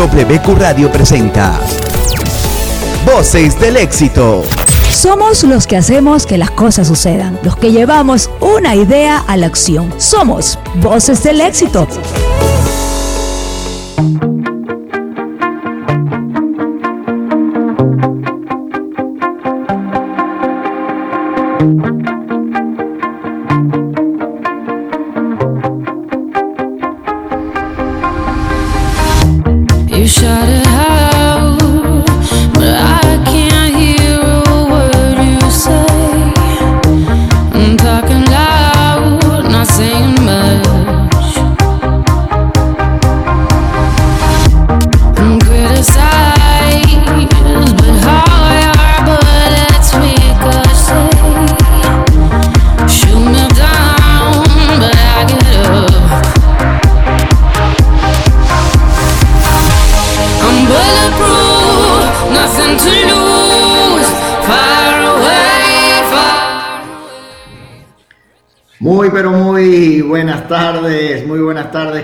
WQ Radio presenta Voces del éxito. Somos los que hacemos que las cosas sucedan, los que llevamos una idea a la acción. Somos Voces del éxito.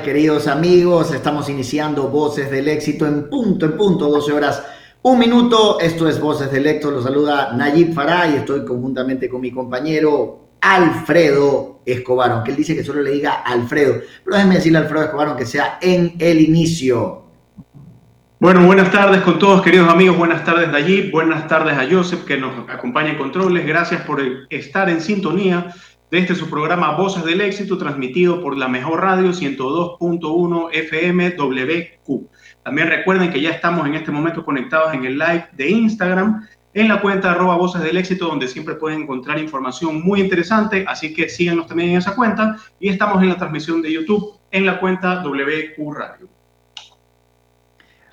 Queridos amigos. Estamos iniciando Voces del Éxito en punto, en punto, 12 horas, un minuto. Esto es Voces del Éxito, los saluda Nayib Farah y estoy conjuntamente con mi compañero Alfredo Escobar, aunque él dice que solo le diga Alfredo. Pero déjenme decirle a Alfredo Escobar, aunque sea en el inicio. Bueno, buenas tardes con todos, queridos amigos. Buenas tardes, Nayib. Buenas tardes a Joseph, que nos acompaña en controles. Gracias por estar en sintonía de este su programa Voces del Éxito, transmitido por la mejor radio 102.1 FM WQ. También recuerden que ya estamos en este momento conectados en el live de Instagram, en la cuenta arroba Voces del Éxito, donde siempre pueden encontrar información muy interesante, así que síganos también en esa cuenta. Y estamos en la transmisión de YouTube, en la cuenta WQ Radio.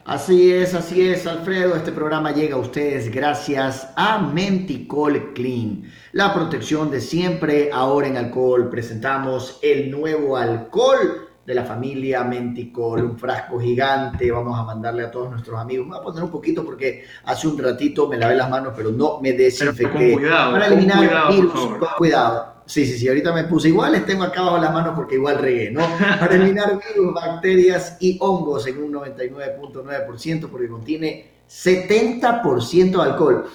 Así es, así es, Alfredo. Este programa llega a ustedes gracias a Menticol Clean, la protección de siempre. Ahora en alcohol presentamos el nuevo alcohol de la familia Menticol, un frasco gigante. Vamos a mandarle a todos nuestros amigos. Me voy a poner un poquito porque hace un ratito me lavé las manos, pero no me desinfecté. Para eliminar cuidado, virus, con cuidado. Sí, sí, sí, ahorita me puse. Igual les tengo acá abajo las manos porque igual regué, ¿no? Para eliminar virus, bacterias y hongos en un 99.9% porque contiene 70% de alcohol.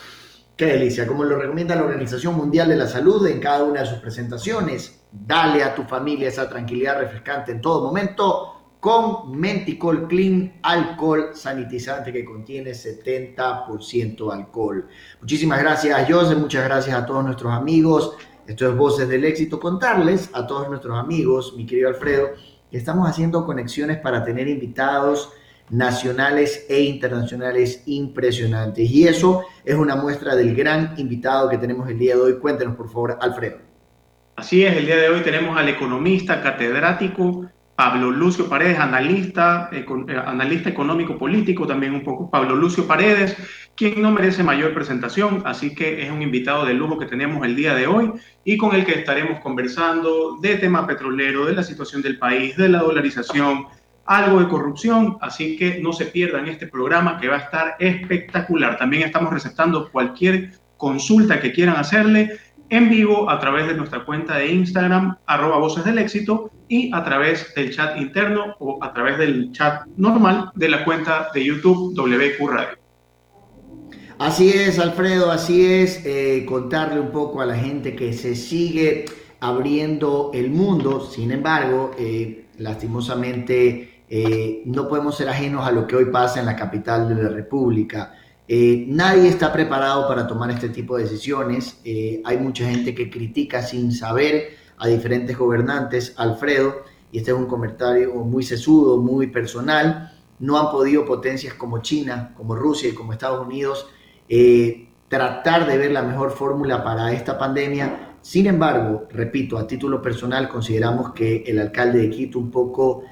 Qué delicia, como lo recomienda la Organización Mundial de la Salud en cada una de sus presentaciones. Dale a tu familia esa tranquilidad refrescante en todo momento con Menticol Clean, alcohol sanitizante que contiene 70% alcohol. Muchísimas gracias, José, muchas gracias a todos nuestros amigos esto es Voces del Éxito, contarles a todos nuestros amigos, mi querido Alfredo, que estamos haciendo conexiones para tener invitados nacionales e internacionales impresionantes. Y eso es una muestra del gran invitado que tenemos el día de hoy. Cuéntenos, por favor, Alfredo. Así es, el día de hoy tenemos al economista catedrático Pablo Lucio Paredes, analista, eh, analista económico político, también un poco Pablo Lucio Paredes, quien no merece mayor presentación, así que es un invitado de lujo que tenemos el día de hoy y con el que estaremos conversando de tema petrolero, de la situación del país, de la dolarización, algo de corrupción, así que no se pierdan este programa que va a estar espectacular. También estamos receptando cualquier consulta que quieran hacerle en vivo a través de nuestra cuenta de Instagram, arroba voces del éxito, y a través del chat interno o a través del chat normal de la cuenta de YouTube WQ Radio. Así es, Alfredo, así es. Eh, contarle un poco a la gente que se sigue abriendo el mundo, sin embargo, eh, lastimosamente eh, no podemos ser ajenos a lo que hoy pasa en la capital de la República. nadie está preparado para tomar este tipo de decisiones. hay mucha gente que critica sin saber a diferentes gobernantes, Alfredo, y este es un comentario muy sesudo, muy personal. No han podido potencias como China, como Rusia y como Estados Unidos eh, tratar de ver la mejor fórmula para esta pandemia. Sin embargo, repito, a título personal consideramos que el alcalde de Quito un poco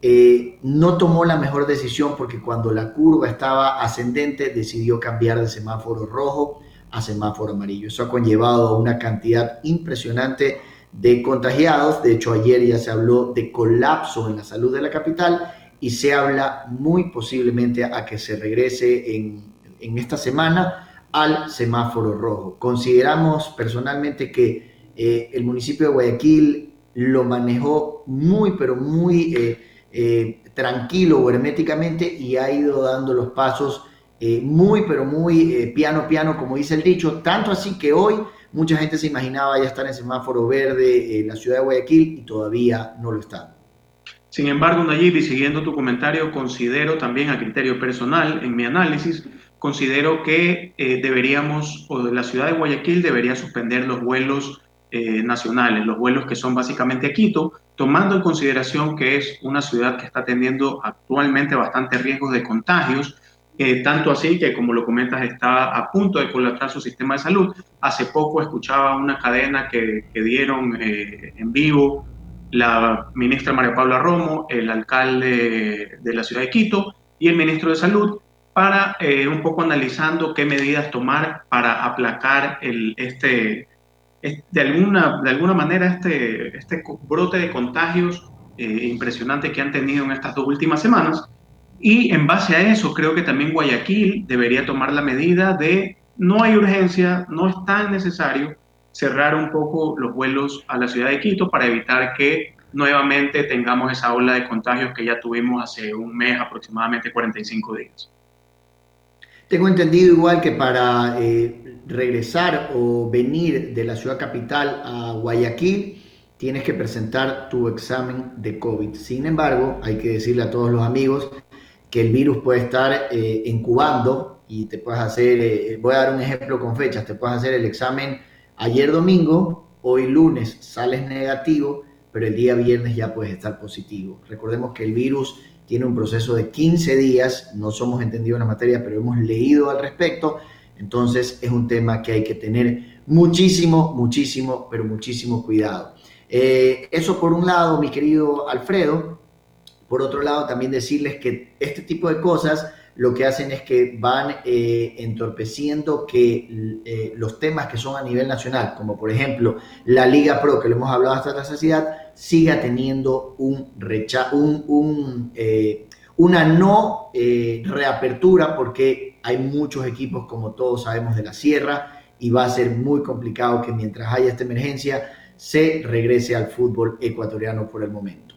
eh, no tomó la mejor decisión porque cuando la curva estaba ascendente decidió cambiar de semáforo rojo a semáforo amarillo. Eso ha conllevado a una cantidad impresionante de contagiados. De hecho, ayer ya se habló de colapso en la salud de la capital y se habla muy posiblemente a que se regrese en en esta semana al semáforo rojo. Consideramos personalmente que eh, el municipio de Guayaquil lo manejó muy, pero muy eh, eh, tranquilo o herméticamente y ha ido dando los pasos muy, pero muy piano, piano, como dice el dicho, tanto así que hoy mucha gente se imaginaba ya estar en semáforo verde en la ciudad de Guayaquil y todavía no lo está. Sin embargo, Nayib, y siguiendo tu comentario, considero también a criterio personal, en mi análisis, considero que deberíamos, o la ciudad de Guayaquil debería suspender los vuelos nacionales, los vuelos que son básicamente a Quito, tomando en consideración que es una ciudad que está teniendo actualmente bastantes riesgos de contagios, eh, tanto así que, como lo comentas, está a punto de colapsar su sistema de salud. Hace poco escuchaba una cadena que, dieron eh, en vivo la ministra María Paula Romo, el alcalde de la ciudad de Quito y el ministro de Salud, para eh, un poco analizando qué medidas tomar para aplacar el, este, de alguna, de alguna manera este, este brote de contagios eh, impresionante que han tenido en estas dos últimas semanas. Y en base a eso, creo que también Guayaquil debería tomar la medida de no hay urgencia, no es tan necesario cerrar un poco los vuelos a la ciudad de Quito para evitar que nuevamente tengamos esa ola de contagios que ya tuvimos hace un mes, aproximadamente 45 días. Tengo entendido igual que para eh, regresar o venir de la ciudad capital a Guayaquil, tienes que presentar tu examen de COVID. Sin embargo, hay que decirle a todos los amigos que el virus puede estar eh, incubando y te puedes hacer, eh, voy a dar un ejemplo con fechas, te puedes hacer el examen ayer domingo, hoy lunes sales negativo, pero el día viernes ya puedes estar positivo. Recordemos que el virus tiene un proceso de 15 días, no somos entendidos en la materia, pero hemos leído al respecto entonces es un tema que hay que tener muchísimo, muchísimo, pero muchísimo cuidado. Eh, eso por un lado, mi querido Alfredo. Por otro lado, también decirles que este tipo de cosas lo que hacen es que van eh, entorpeciendo que eh, los temas que son a nivel nacional, como por ejemplo la Liga Pro, que lo hemos hablado hasta la saciedad, siga teniendo un rechazo, un, una no reapertura, porque hay muchos equipos, como todos sabemos, de la sierra y va a ser muy complicado que mientras haya esta emergencia se regrese al fútbol ecuatoriano por el momento.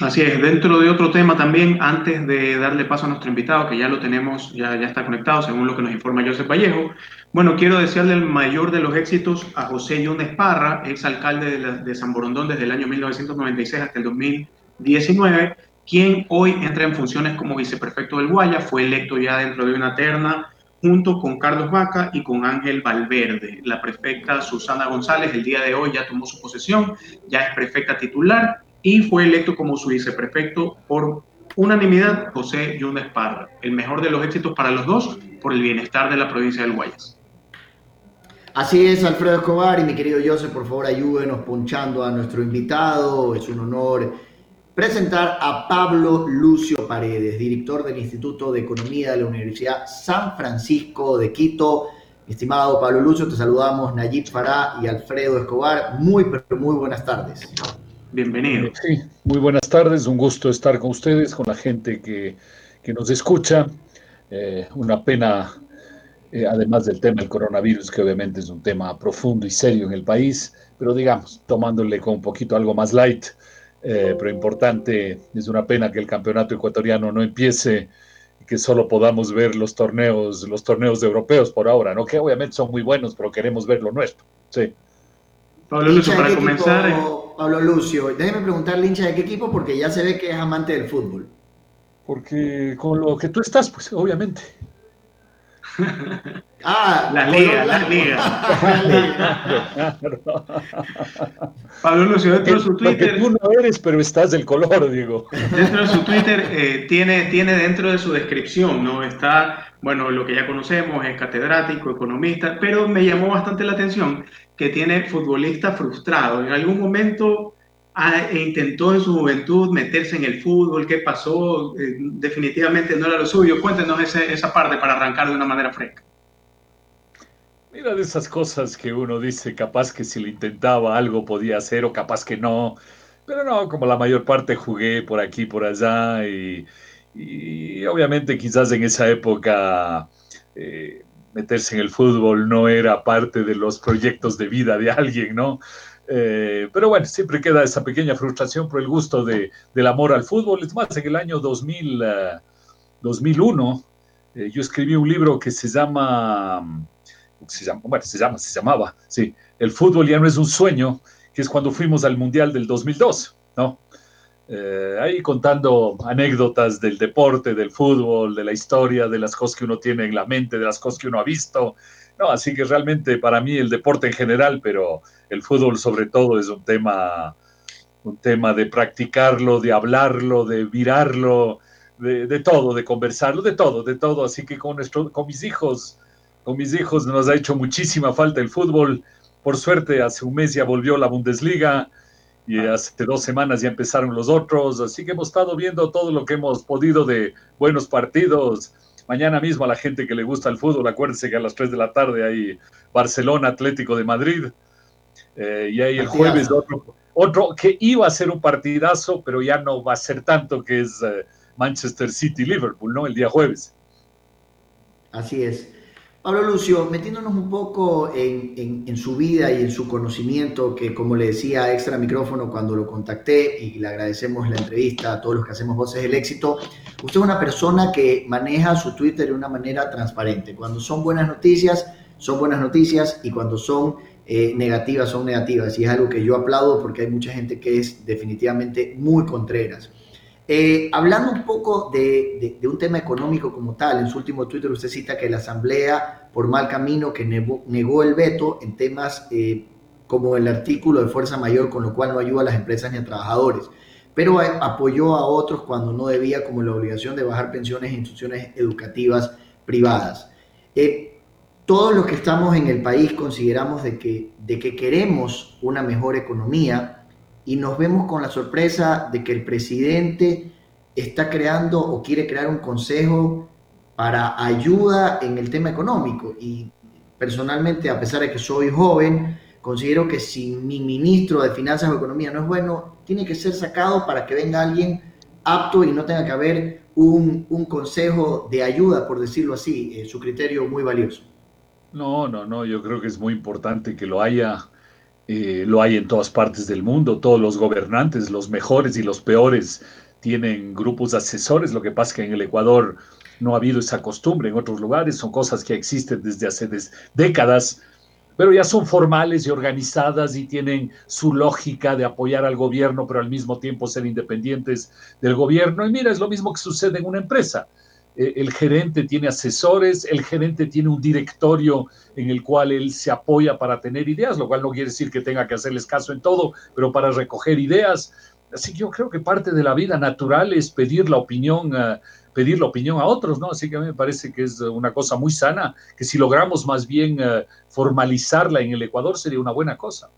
Así es, dentro de otro tema también, antes de darle paso a nuestro invitado, que ya lo tenemos, ya, ya está conectado, según lo que nos informa José Vallejo, bueno, quiero desearle el mayor de los éxitos a José Yunes Parra, ex alcalde de, de San Borondón desde el año 1996 hasta el 2019 quien hoy entra en funciones como viceprefecto del Guaya, fue electo ya dentro de una terna junto con Carlos Vaca y con Ángel Valverde. La prefecta Susana González el día de hoy ya tomó su posesión, ya es prefecta titular y fue electo como su viceprefecto por unanimidad José Yunes Parra. El mejor de los éxitos para los dos por el bienestar de la provincia del Guayas. Así es, Alfredo Escobar y mi querido José, por favor ayúdenos ponchando a nuestro invitado. Es un honor presentar a Pablo Lucio Paredes, director del Instituto de Economía de la Universidad San Francisco de Quito. Estimado Pablo Lucio, te saludamos Nayib Fará y Alfredo Escobar. Muy, pero muy buenas tardes. Bienvenido. Sí, muy buenas tardes. Un gusto estar con ustedes, con la gente que, que nos escucha. Eh, una pena, eh, además del tema del coronavirus, que obviamente es un tema profundo y serio en el país, pero digamos, tomándole con un poquito algo más light. Eh, pero importante, es una pena que el campeonato ecuatoriano no empiece y que solo podamos ver los torneos, los torneos europeos por ahora, ¿no? Que obviamente son muy buenos, pero queremos ver lo nuestro. Sí. Pablo Lucio, para comenzar. Pablo Lucio, déjeme preguntarle hincha de qué equipo, porque ya se ve que es amante del fútbol. Porque con lo que tú estás, pues obviamente. Ah, la liga, la liga. Pablo Lucio, dentro de su Twitter. tú no eres, pero estás del color, digo. Dentro de su Twitter eh, tiene, tiene dentro de su descripción, ¿no? Está, bueno, lo que ya conocemos, es catedrático, economista, pero me llamó bastante la atención que tiene futbolista frustrado. En algún momento e intentó en su juventud meterse en el fútbol, ¿qué pasó? Eh, definitivamente no era lo suyo. Cuéntenos esa parte para arrancar de una manera fresca. Mira de esas cosas que uno dice, capaz que si lo intentaba algo podía hacer o capaz que no. Pero no, como la mayor parte jugué por aquí, por allá y, obviamente quizás en esa época eh, meterse en el fútbol no era parte de los proyectos de vida de alguien, ¿no? Eh, pero bueno, siempre queda esa pequeña frustración por el gusto de, del amor al fútbol. Es más, en el año 2000, 2001, eh, yo escribí un libro que se llama, se llama, bueno, se llama, se llamaba, sí, El fútbol ya no es un sueño, que es cuando fuimos al Mundial del 2002, ¿no? Eh, ahí contando anécdotas del deporte, del fútbol, de la historia, de las cosas que uno tiene en la mente, de las cosas que uno ha visto. No, así que realmente para mí el deporte en general, pero el fútbol sobre todo es un tema, un tema de practicarlo, de hablarlo, de virarlo, de, todo, de conversarlo, de todo, de todo. Así que con, nuestro, con mis hijos, con mis hijos nos ha hecho muchísima falta el fútbol. Por suerte, hace un mes ya volvió la Bundesliga y hace dos semanas ya empezaron los otros, así que hemos estado viendo todo lo que hemos podido de buenos partidos. Mañana mismo a la gente que le gusta el fútbol, acuérdense que a las 3 de la tarde hay Barcelona Atlético de Madrid. Eh, y hay el jueves otro, otro, que iba a ser un partidazo, pero ya no va a ser tanto, que es eh, Manchester City Liverpool, ¿no? El día jueves. Así es. Pablo Lucio, metiéndonos un poco en, su vida y en su conocimiento, que como le decía extra micrófono cuando lo contacté y le agradecemos la entrevista a todos los que hacemos Voces del Éxito, usted es una persona que maneja su Twitter de una manera transparente. Cuando son buenas noticias, son buenas noticias y cuando son eh, negativas, son negativas. Y es algo que yo aplaudo porque hay mucha gente que es definitivamente muy contreras. Eh, hablando un poco de, un tema económico como tal, en su último Twitter usted cita que la Asamblea, por mal camino, que negó, el veto en temas eh, como el artículo de fuerza mayor, con lo cual no ayuda a las empresas ni a trabajadores, pero apoyó a otros cuando no debía, como la obligación de bajar pensiones en instituciones educativas privadas. Eh, todos los que estamos en el país consideramos de que, de que queremos una mejor economía, y nos vemos con la sorpresa de que el presidente está creando o quiere crear un consejo para ayuda en el tema económico. Y personalmente, a pesar de que soy joven, considero que si mi ministro de Finanzas o Economía no es bueno, tiene que ser sacado para que venga alguien apto y no tenga que haber un, consejo de ayuda, por decirlo así, eh, su criterio muy valioso. No, no, no, yo creo que es muy importante que lo haya eh, lo hay en todas partes del mundo, todos los gobernantes, los mejores y los peores, tienen grupos de asesores, lo que pasa es que en el Ecuador no ha habido esa costumbre, en otros lugares son cosas que existen desde hace décadas, pero ya son formales y organizadas y tienen su lógica de apoyar al gobierno, pero al mismo tiempo ser independientes del gobierno. Y mira, es lo mismo que sucede en una empresa. Eh, el gerente tiene asesores, el gerente tiene un directorio en el cual él se apoya para tener ideas, lo cual no quiere decir que tenga que hacerles caso en todo, pero para recoger ideas. Así que yo creo que parte de la vida natural es pedir la opinión, uh, pedir la opinión a otros, ¿no? Así que a mí me parece que es una cosa muy sana, que si logramos más bien uh, formalizarla en el Ecuador sería una buena cosa.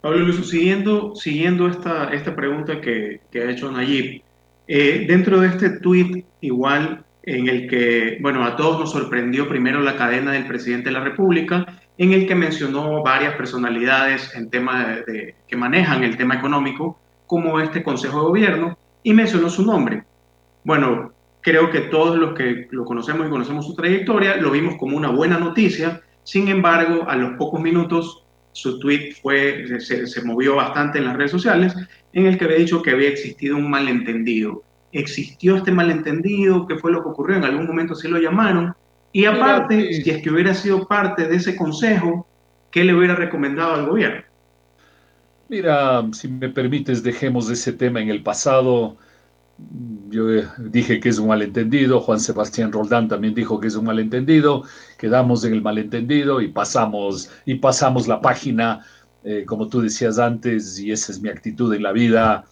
Pablo Luis, siguiendo, siguiendo esta, esta pregunta que, que ha hecho Nayib, eh, dentro de este tuit, igual en el que, bueno, a todos nos sorprendió primero la cadena del presidente de la República, en el que mencionó varias personalidades en tema de, que manejan el tema económico, como este Consejo de Gobierno, y mencionó su nombre. Bueno, creo que todos los que lo conocemos y conocemos su trayectoria lo vimos como una buena noticia. Sin embargo, a los pocos minutos su tweet fue, se, se, movió bastante en las redes sociales, en el que había dicho que había existido un malentendido. Existió este malentendido, ¿qué fue lo que ocurrió? En algún momento se lo llamaron. Y aparte, si es que hubiera sido parte de ese consejo, ¿qué le hubiera recomendado al gobierno? Mira, si me permites, dejemos ese tema en el pasado. Yo dije que es un malentendido, Juan Sebastián Roldán también dijo que es un malentendido, quedamos en el malentendido y pasamos, y pasamos la página, eh, como tú decías antes, y esa es mi actitud en la vida,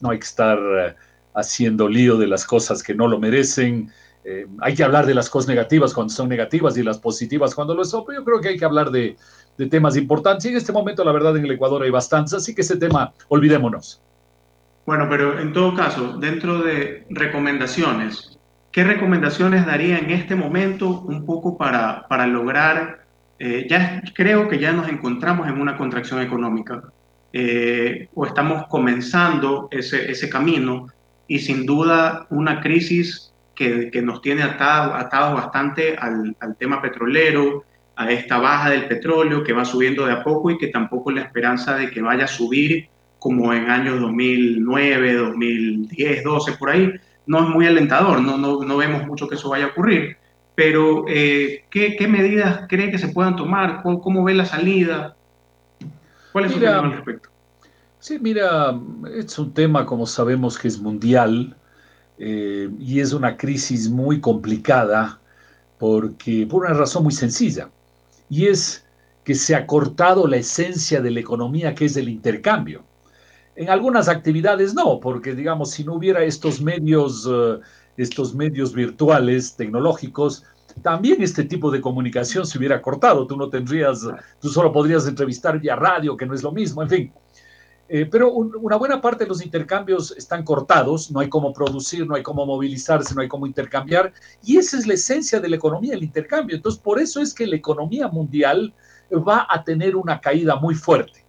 no hay que estar eh, haciendo lío de las cosas que no lo merecen, eh, hay que hablar de las cosas negativas cuando son negativas y las positivas cuando lo son, pero yo creo que hay que hablar de, de temas importantes y en este momento la verdad en el Ecuador hay bastantes, así que ese tema olvidémonos. Bueno, pero en todo caso, dentro de recomendaciones, ¿qué recomendaciones daría en este momento un poco para, para lograr, eh, ya creo que ya nos encontramos en una contracción económica eh, o estamos comenzando ese, ese camino y sin duda una crisis que, que nos tiene atados atado bastante al, al, tema petrolero, a esta baja del petróleo que va subiendo de a poco y que tampoco la esperanza de que vaya a subir como en años 2009, 2010, 12, por ahí, no es muy alentador, no, no, no vemos mucho que eso vaya a ocurrir. Pero, eh, ¿qué, ¿qué, medidas cree que se puedan tomar? ¿Cómo, cómo ve la salida? ¿Cuál es mira, su opinión al respecto? Sí, mira, es un tema, como sabemos, que es mundial eh, y es una crisis muy complicada porque, por una razón muy sencilla, y es que se ha cortado la esencia de la economía, que es el intercambio. En algunas actividades no, porque digamos, si no hubiera estos medios, uh, estos medios virtuales, tecnológicos, también este tipo de comunicación se hubiera cortado. Tú no tendrías, tú solo podrías entrevistar vía radio, que no es lo mismo, en fin. Eh, pero un, una buena parte de los intercambios están cortados, no hay cómo producir, no hay cómo movilizarse, no hay cómo intercambiar, y esa es la esencia de la economía, el intercambio. Entonces, por eso es que la economía mundial va a tener una caída muy fuerte.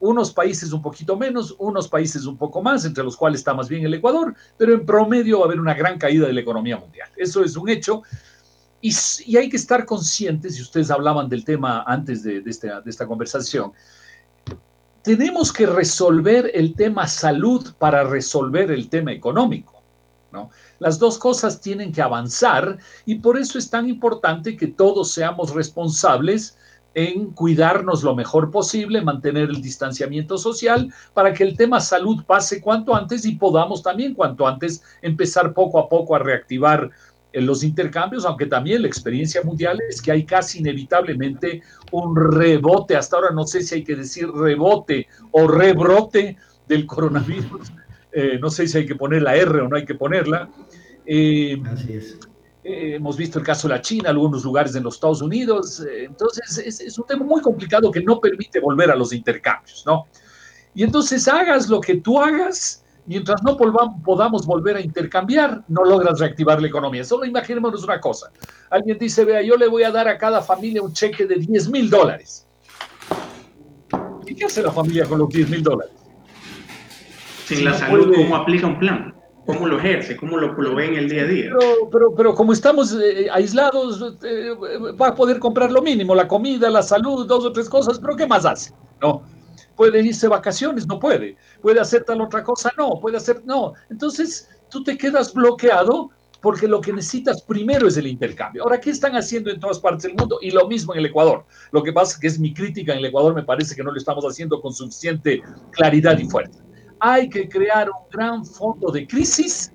Unos países un poquito menos, unos países un poco más, entre los cuales está más bien el Ecuador, pero en promedio va a haber una gran caída de la economía mundial. Eso es un hecho. Y, y hay que estar conscientes, y ustedes hablaban del tema antes de, de, esta, de esta conversación, tenemos que resolver el tema salud para resolver el tema económico. ¿no? Las dos cosas tienen que avanzar y por eso es tan importante que todos seamos responsables en cuidarnos lo mejor posible, mantener el distanciamiento social para que el tema salud pase cuanto antes y podamos también cuanto antes empezar poco a poco a reactivar en los intercambios, aunque también la experiencia mundial es que hay casi inevitablemente un rebote, hasta ahora no sé si hay que decir rebote o rebrote del coronavirus, eh, no sé si hay que poner la R o no hay que ponerla. Eh, Así es. Eh, hemos visto el caso de la China, algunos lugares en los Estados Unidos, eh, entonces es, es un tema muy complicado que no permite volver a los intercambios, ¿no? Y entonces hagas lo que tú hagas, mientras no podamos volver a intercambiar, no logras reactivar la economía. Solo imaginémonos una cosa. Alguien dice, vea, yo le voy a dar a cada familia un cheque de 10 mil dólares. ¿Y qué hace la familia con los 10 mil dólares? Sin si la salud, puede... ¿cómo aplica un plan? ¿Cómo lo ejerce? ¿Cómo lo, lo ve en el día a día? Pero, pero, pero como estamos eh, aislados, eh, va a poder comprar lo mínimo, la comida, la salud, dos o tres cosas, pero ¿qué más hace? No puede irse vacaciones, no puede, puede hacer tal otra cosa, no, puede hacer, no. Entonces, tú te quedas bloqueado porque lo que necesitas primero es el intercambio. Ahora, ¿qué están haciendo en todas partes del mundo? Y lo mismo en el Ecuador. Lo que pasa es que es mi crítica en el Ecuador, me parece que no lo estamos haciendo con suficiente claridad y fuerza. Hay que crear un gran fondo de crisis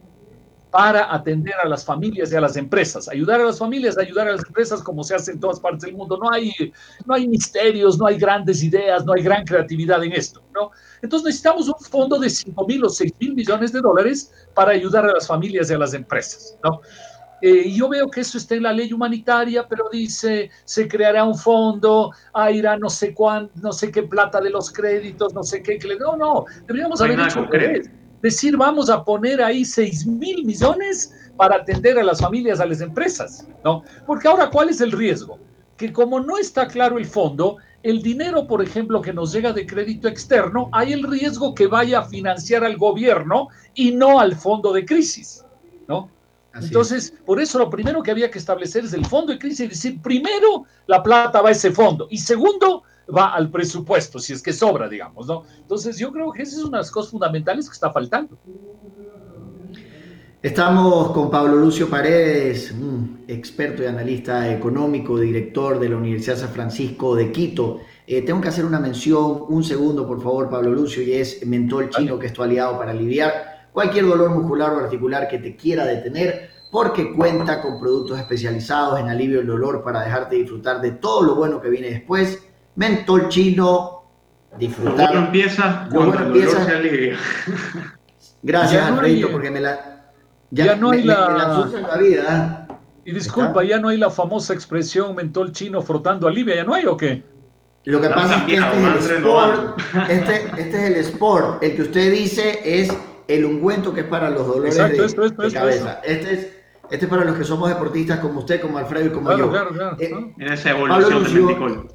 para atender a las familias y a las empresas. Ayudar a las familias, ayudar a las empresas como se hace en todas partes del mundo. No hay, no hay misterios, no hay grandes ideas, no hay gran creatividad en esto. ¿no? Entonces necesitamos un fondo de 5 mil o 6 mil millones de dólares para ayudar a las familias y a las empresas. ¿no? Eh, yo veo que eso está en la ley humanitaria, pero dice, se creará un fondo, ah, irá no sé cuán, no sé qué plata de los créditos, no sé qué. No, no, deberíamos haber dicho decir vamos a poner ahí 6 mil millones para atender a las familias, a las empresas, ¿no? Porque ahora, ¿cuál es el riesgo? Que como no está claro el fondo, el dinero, por ejemplo, que nos llega de crédito externo, hay el riesgo que vaya a financiar al gobierno y no al fondo de crisis, ¿no? Así Entonces, es. por eso lo primero que había que establecer es el fondo de crisis y decir, primero, la plata va a ese fondo y segundo, va al presupuesto, si es que sobra, digamos, ¿no? Entonces yo creo que esas son unas cosas fundamentales que está faltando. Estamos con Pablo Lucio Paredes, experto y analista económico, director de la Universidad San Francisco de Quito. Eh, tengo que hacer una mención, un segundo por favor, Pablo Lucio, y es Mentol Chino, que es tu aliado para aliviar cualquier dolor muscular o articular que te quiera detener, porque cuenta con productos especializados en alivio del dolor para dejarte disfrutar de todo lo bueno que viene después mentol chino, disfrutar. Lo bueno empieza cuando bueno el dolor se alivia. Gracias, Alfredito, porque me la... Ya, ya no me, hay la... Me, la, la vida. ¿eh? Y disculpa, ¿ya no hay la famosa expresión mentol chino frotando alivia? ¿Ya no hay o qué? Lo que pasa es que este es el sport, este, este, es el sport. El que usted dice es el ungüento que es para los dolores Exacto, de, esto, esto, de esto, cabeza. Este es este es para los que somos deportistas como usted, como Alfredo y como claro, yo. Claro, claro. Eh, en esa evolución Lucio,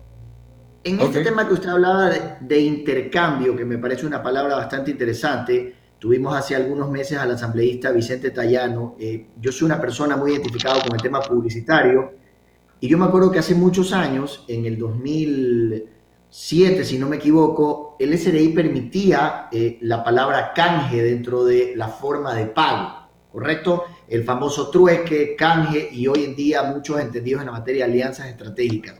en este okay. tema que usted hablaba de, de, intercambio, que me parece una palabra bastante interesante, tuvimos hace algunos meses al asambleísta Vicente Tallano. Eh, yo soy una persona muy identificada con el tema publicitario Y yo me acuerdo que hace muchos años, en el 2007, si no me equivoco, el SRI permitía eh, la palabra canje dentro de la forma de pago, ¿correcto? El famoso trueque, canje y hoy en día muchos entendidos en la materia de alianzas estratégicas.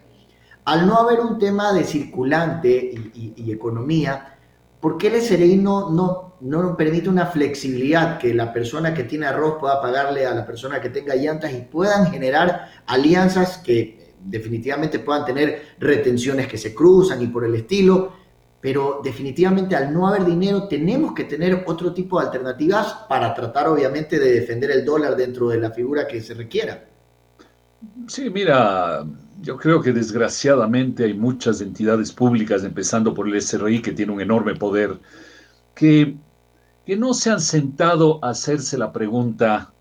Al no haber un tema de circulante y, economía, ¿por qué el SRI no, no, no permite una flexibilidad que la persona que tiene arroz pueda pagarle a la persona que tenga llantas y puedan generar alianzas que definitivamente puedan tener retenciones que se cruzan y por el estilo? Pero definitivamente al no haber dinero tenemos que tener otro tipo de alternativas para tratar obviamente de defender el dólar dentro de la figura que se requiera. Sí, mira, yo creo que desgraciadamente hay muchas entidades públicas, empezando por el SRI, que tiene un enorme poder, que, que no se han sentado a hacerse la pregunta,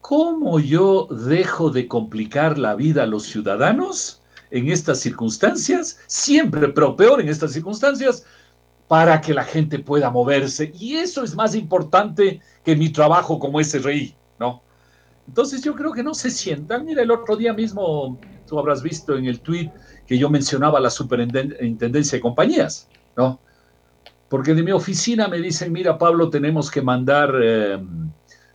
¿cómo yo dejo de complicar la vida a los ciudadanos en estas circunstancias? Siempre, pero peor en estas circunstancias, para que la gente pueda moverse. Y eso es más importante que mi trabajo como SRI, ¿no? Entonces yo creo que no se sientan. Mira, el otro día mismo tú habrás visto en el tweet que yo mencionaba la superintendencia de compañías, ¿no? Porque de mi oficina me dicen, mira Pablo, tenemos que mandar, em,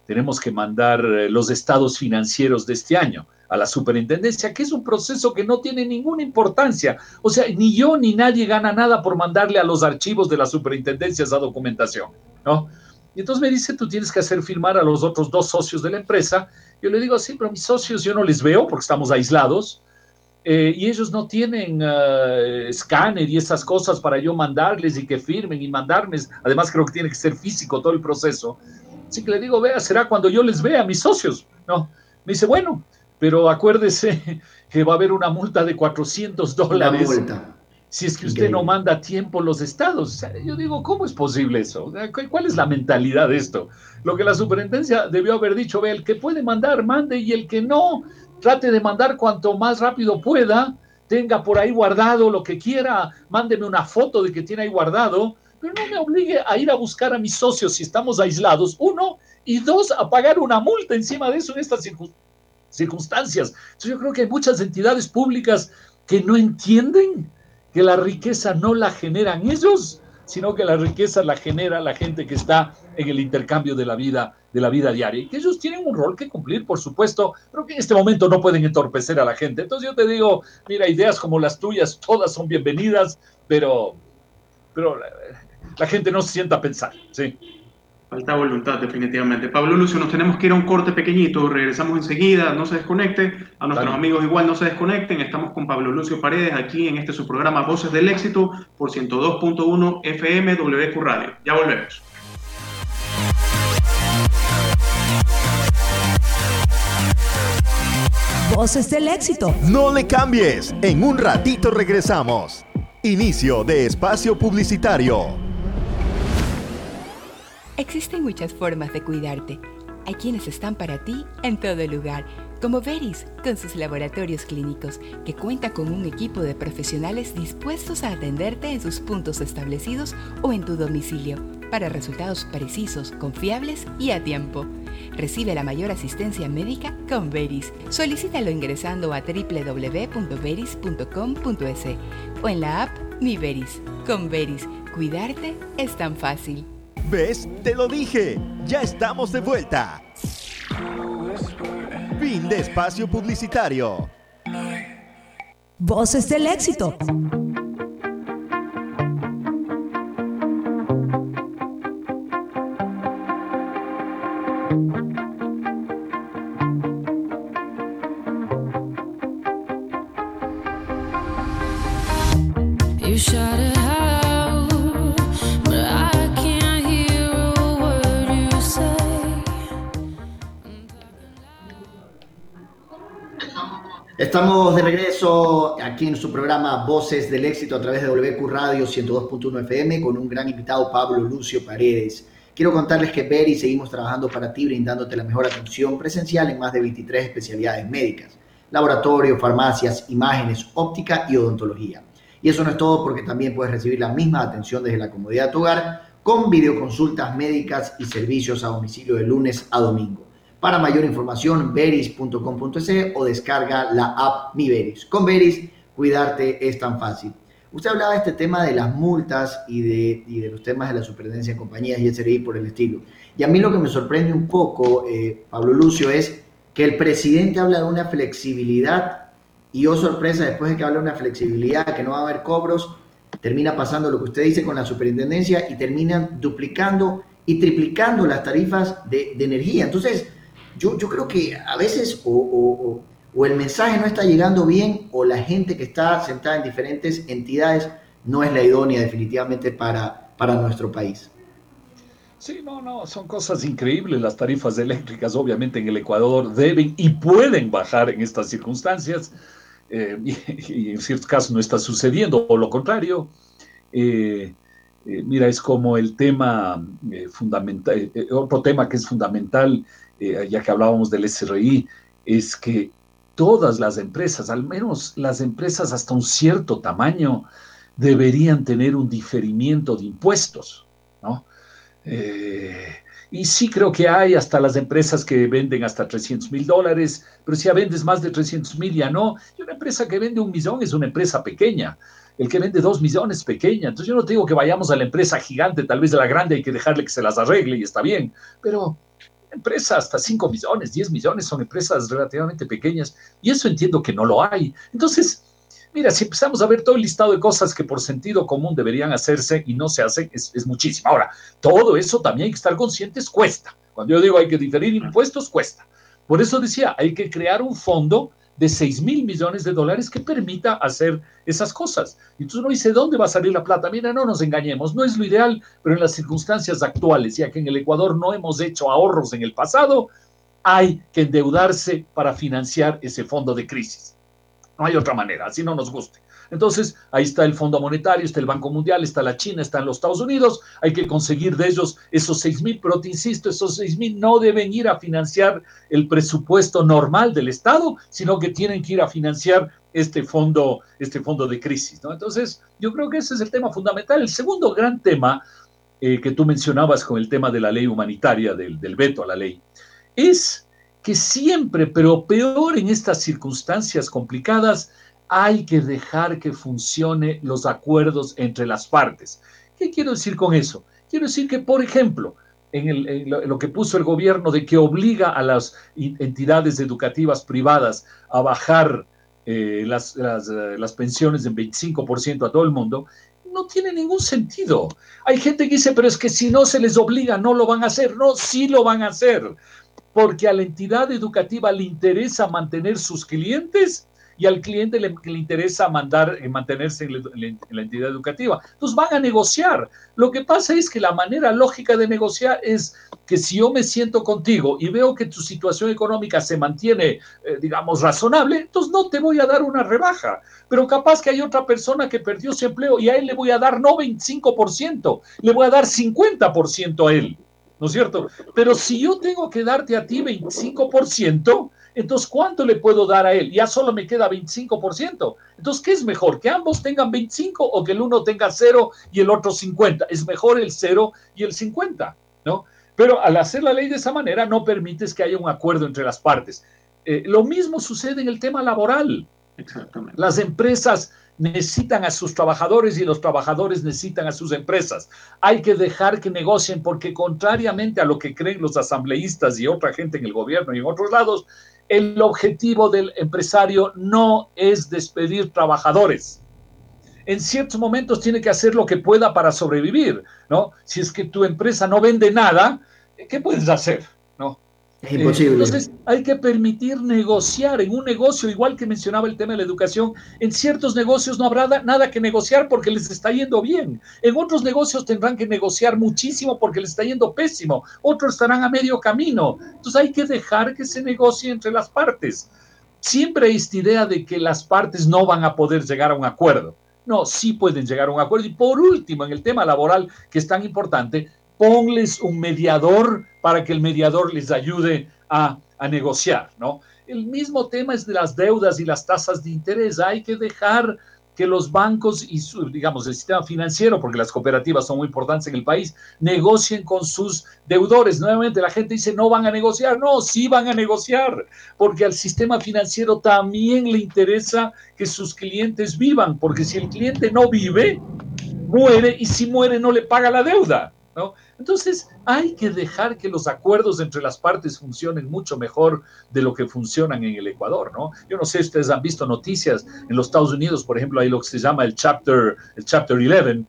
tenemos que mandar eh, los estados financieros de este año a la superintendencia, que es un proceso que no tiene ninguna importancia. O sea, ni yo ni nadie gana nada por mandarle a los archivos de la superintendencia esa documentación, ¿no? Y entonces me dice, tú tienes que hacer firmar a los otros dos socios de la empresa. Yo le digo, sí, pero mis socios yo no les veo porque estamos aislados. Eh, y ellos no tienen uh, escáner y esas cosas para yo mandarles y que firmen y mandarme. Además, creo que tiene que ser físico todo el proceso. Así que le digo, vea, será cuando yo les vea a mis socios. No, me dice, bueno, pero acuérdese que va a haber una multa de 400 dólares. Si es que usted no manda a tiempo los estados. yo digo, ¿cómo es posible eso? ¿Cuál es la mentalidad de esto? Lo que la superintendencia debió haber dicho, ve, el que puede mandar, mande, y el que no, trate de mandar cuanto más rápido pueda, tenga por ahí guardado lo que quiera, mándeme una foto de que tiene ahí guardado, pero no me obligue a ir a buscar a mis socios si estamos aislados, uno, y dos, a pagar una multa encima de eso en estas circunstancias. Entonces yo creo que hay muchas entidades públicas que no entienden que la riqueza no la generan ellos, sino que la riqueza la genera la gente que está en el intercambio de la vida, de la vida diaria. Y que ellos tienen un rol que cumplir, por supuesto, pero que en este momento no pueden entorpecer a la gente. Entonces yo te digo, mira, ideas como las tuyas, todas son bienvenidas, pero, pero la, gente no se sienta a pensar, ¿sí? Falta voluntad, definitivamente. Pablo Lucio, nos tenemos que ir a un corte pequeñito, regresamos enseguida, no se desconecte, a nuestros amigos igual no se desconecten, estamos con Pablo Lucio Paredes aquí en este su programa Voces del Éxito por 102.1 FM WQ Radio. Ya volvemos. Voces del Éxito. No le cambies, en un ratito regresamos. Inicio de espacio publicitario. Existen muchas formas de cuidarte. Hay quienes están para ti en todo lugar, como Veris, con sus laboratorios clínicos, que cuenta con un equipo de profesionales dispuestos a atenderte en sus puntos establecidos o en tu domicilio, para resultados precisos, confiables y a tiempo. Recibe la mayor asistencia médica con Veris. Solicítalo ingresando a www.veris.com.es o en la app Mi Veris. Con Veris, cuidarte es tan fácil. ¿Ves? Te lo dije. Ya estamos de vuelta. Fin de espacio publicitario. Voces del éxito. Estamos de regreso aquí en su programa Voces del Éxito a través de WQ Radio 102.1 FM con un gran invitado, Pablo Lucio Paredes. Quiero contarles que Beri seguimos trabajando para ti, brindándote la mejor atención presencial en más de 23 especialidades médicas, laboratorio, farmacias, imágenes, óptica y odontología. Y eso no es todo porque también puedes recibir la misma atención desde la comodidad de tu hogar con videoconsultas médicas y servicios a domicilio de lunes a domingo. Para mayor información, veris.com.es o descarga la app Mi Veris. Con Veris, cuidarte es tan fácil. Usted hablaba de este tema de las multas y de, de los temas de la superintendencia de compañías y SRI por el estilo. Y a mí lo que me sorprende un poco, eh, Pablo Lucio, es que el presidente habla de una flexibilidad y oh sorpresa, después de que habla de una flexibilidad, que no va a haber cobros, termina pasando lo que usted dice con la superintendencia y terminan duplicando y triplicando las tarifas de, de energía. Entonces, yo, creo que a veces o, o, el mensaje no está llegando bien o la gente que está sentada en diferentes entidades no es la idónea definitivamente para, para nuestro país. Sí, no, no, son cosas increíbles. Las tarifas eléctricas obviamente en el Ecuador deben y pueden bajar en estas circunstancias. Eh, y, en ciertos casos no está sucediendo, o lo contrario. Eh, eh, mira, es como el tema fundamental, otro tema que es fundamental eh, ya que hablábamos del SRI, es que todas las empresas, al menos las empresas hasta un cierto tamaño, deberían tener un diferimiento de impuestos, ¿no? Eh, y sí creo que hay hasta las empresas que venden hasta 300 mil dólares, pero si ya vendes más de 300 mil ya no. Y una empresa que vende un millón es una empresa pequeña. El que vende dos millones es pequeña. Entonces yo no te digo que vayamos a la empresa gigante, tal vez de la grande hay que dejarle que se las arregle y está bien, pero empresas hasta 5 millones, 10 millones son empresas relativamente pequeñas y eso entiendo que no lo hay. Entonces, mira, si empezamos a ver todo el listado de cosas que por sentido común deberían hacerse y no se hacen, es, es muchísimo. Ahora, todo eso también hay que estar conscientes, cuesta. Cuando yo digo hay que diferir impuestos, cuesta. Por eso decía, hay que crear un fondo de 6 mil millones de dólares que permita hacer esas cosas. Y entonces uno dice, ¿dónde va a salir la plata? Mira, no nos engañemos, no es lo ideal, pero en las circunstancias actuales, ya que en el Ecuador no hemos hecho ahorros en el pasado, hay que endeudarse para financiar ese fondo de crisis. No hay otra manera, así no nos guste. Entonces, ahí está el Fondo Monetario, está el Banco Mundial, está la China, están los Estados Unidos. Hay que conseguir de ellos esos 6 mil, pero te insisto, esos 6 mil no deben ir a financiar el presupuesto normal del Estado, sino que tienen que ir a financiar este fondo, este fondo de crisis. Entonces, yo creo que ese es el tema fundamental. El segundo gran tema eh, que tú mencionabas con el tema de la ley humanitaria, del, del veto a la ley, es que siempre, pero peor en estas circunstancias complicadas, hay que dejar que funcione los acuerdos entre las partes. ¿Qué quiero decir con eso? Quiero decir que, por ejemplo, en, lo, que puso el gobierno de que obliga a las entidades educativas privadas a bajar eh, las, las, eh, las pensiones en 25% a todo el mundo, no tiene ningún sentido. Hay gente que dice, pero es que si no se les obliga, no lo van a hacer. No, sí lo van a hacer. Porque a la entidad educativa le interesa mantener sus clientes y al cliente le, le interesa mandar, eh, mantenerse en la, entidad educativa. Entonces van a negociar. Lo que pasa es que la manera lógica de negociar es que si yo me siento contigo y veo que tu situación económica se mantiene, eh, digamos, razonable, entonces no te voy a dar una rebaja. Pero capaz que hay otra persona que perdió su empleo y a él le voy a dar no 25%, le voy a dar 50% a él. ¿No es cierto? Pero si yo tengo que darte a ti 25%, entonces, ¿cuánto le puedo dar a él? Ya solo me queda 25%. Entonces, ¿qué es mejor? ¿Que ambos tengan 25 o que el uno tenga 0 y el otro 50? Es mejor el 0 y el 50, ¿no? Pero al hacer la ley de esa manera no permites que haya un acuerdo entre las partes. Eh, lo mismo sucede en el tema laboral. Exactamente. Las empresas necesitan a sus trabajadores y los trabajadores necesitan a sus empresas. Hay que dejar que negocien porque contrariamente a lo que creen los asambleístas y otra gente en el gobierno y en otros lados, el objetivo del empresario no es despedir trabajadores. En ciertos momentos tiene que hacer lo que pueda para sobrevivir, ¿no? Si es que tu empresa no vende nada, ¿qué puedes hacer? Entonces hay que permitir negociar en un negocio, igual que mencionaba el tema de la educación, en ciertos negocios no habrá nada que negociar porque les está yendo bien. En otros negocios tendrán que negociar muchísimo porque les está yendo pésimo. Otros estarán a medio camino. Entonces hay que dejar que se negocie entre las partes. Siempre hay esta idea de que las partes no van a poder llegar a un acuerdo. No, sí pueden llegar a un acuerdo. Y por último, en el tema laboral, que es tan importante, ponles un mediador para que el mediador les ayude a, negociar, ¿no? El mismo tema es de las deudas y las tasas de interés. Hay que dejar que los bancos y, su, digamos, el sistema financiero, porque las cooperativas son muy importantes en el país, negocien con sus deudores. Nuevamente la gente dice, no van a negociar. No, sí van a negociar, porque al sistema financiero también le interesa que sus clientes vivan, porque si el cliente no vive, muere y si muere no le paga la deuda. ¿no? Entonces, hay que dejar que los acuerdos entre las partes funcionen mucho mejor de lo que funcionan en el Ecuador, ¿no? Yo no sé si ustedes han visto noticias. En los Estados Unidos, por ejemplo, hay lo que se llama el Chapter, el chapter 11,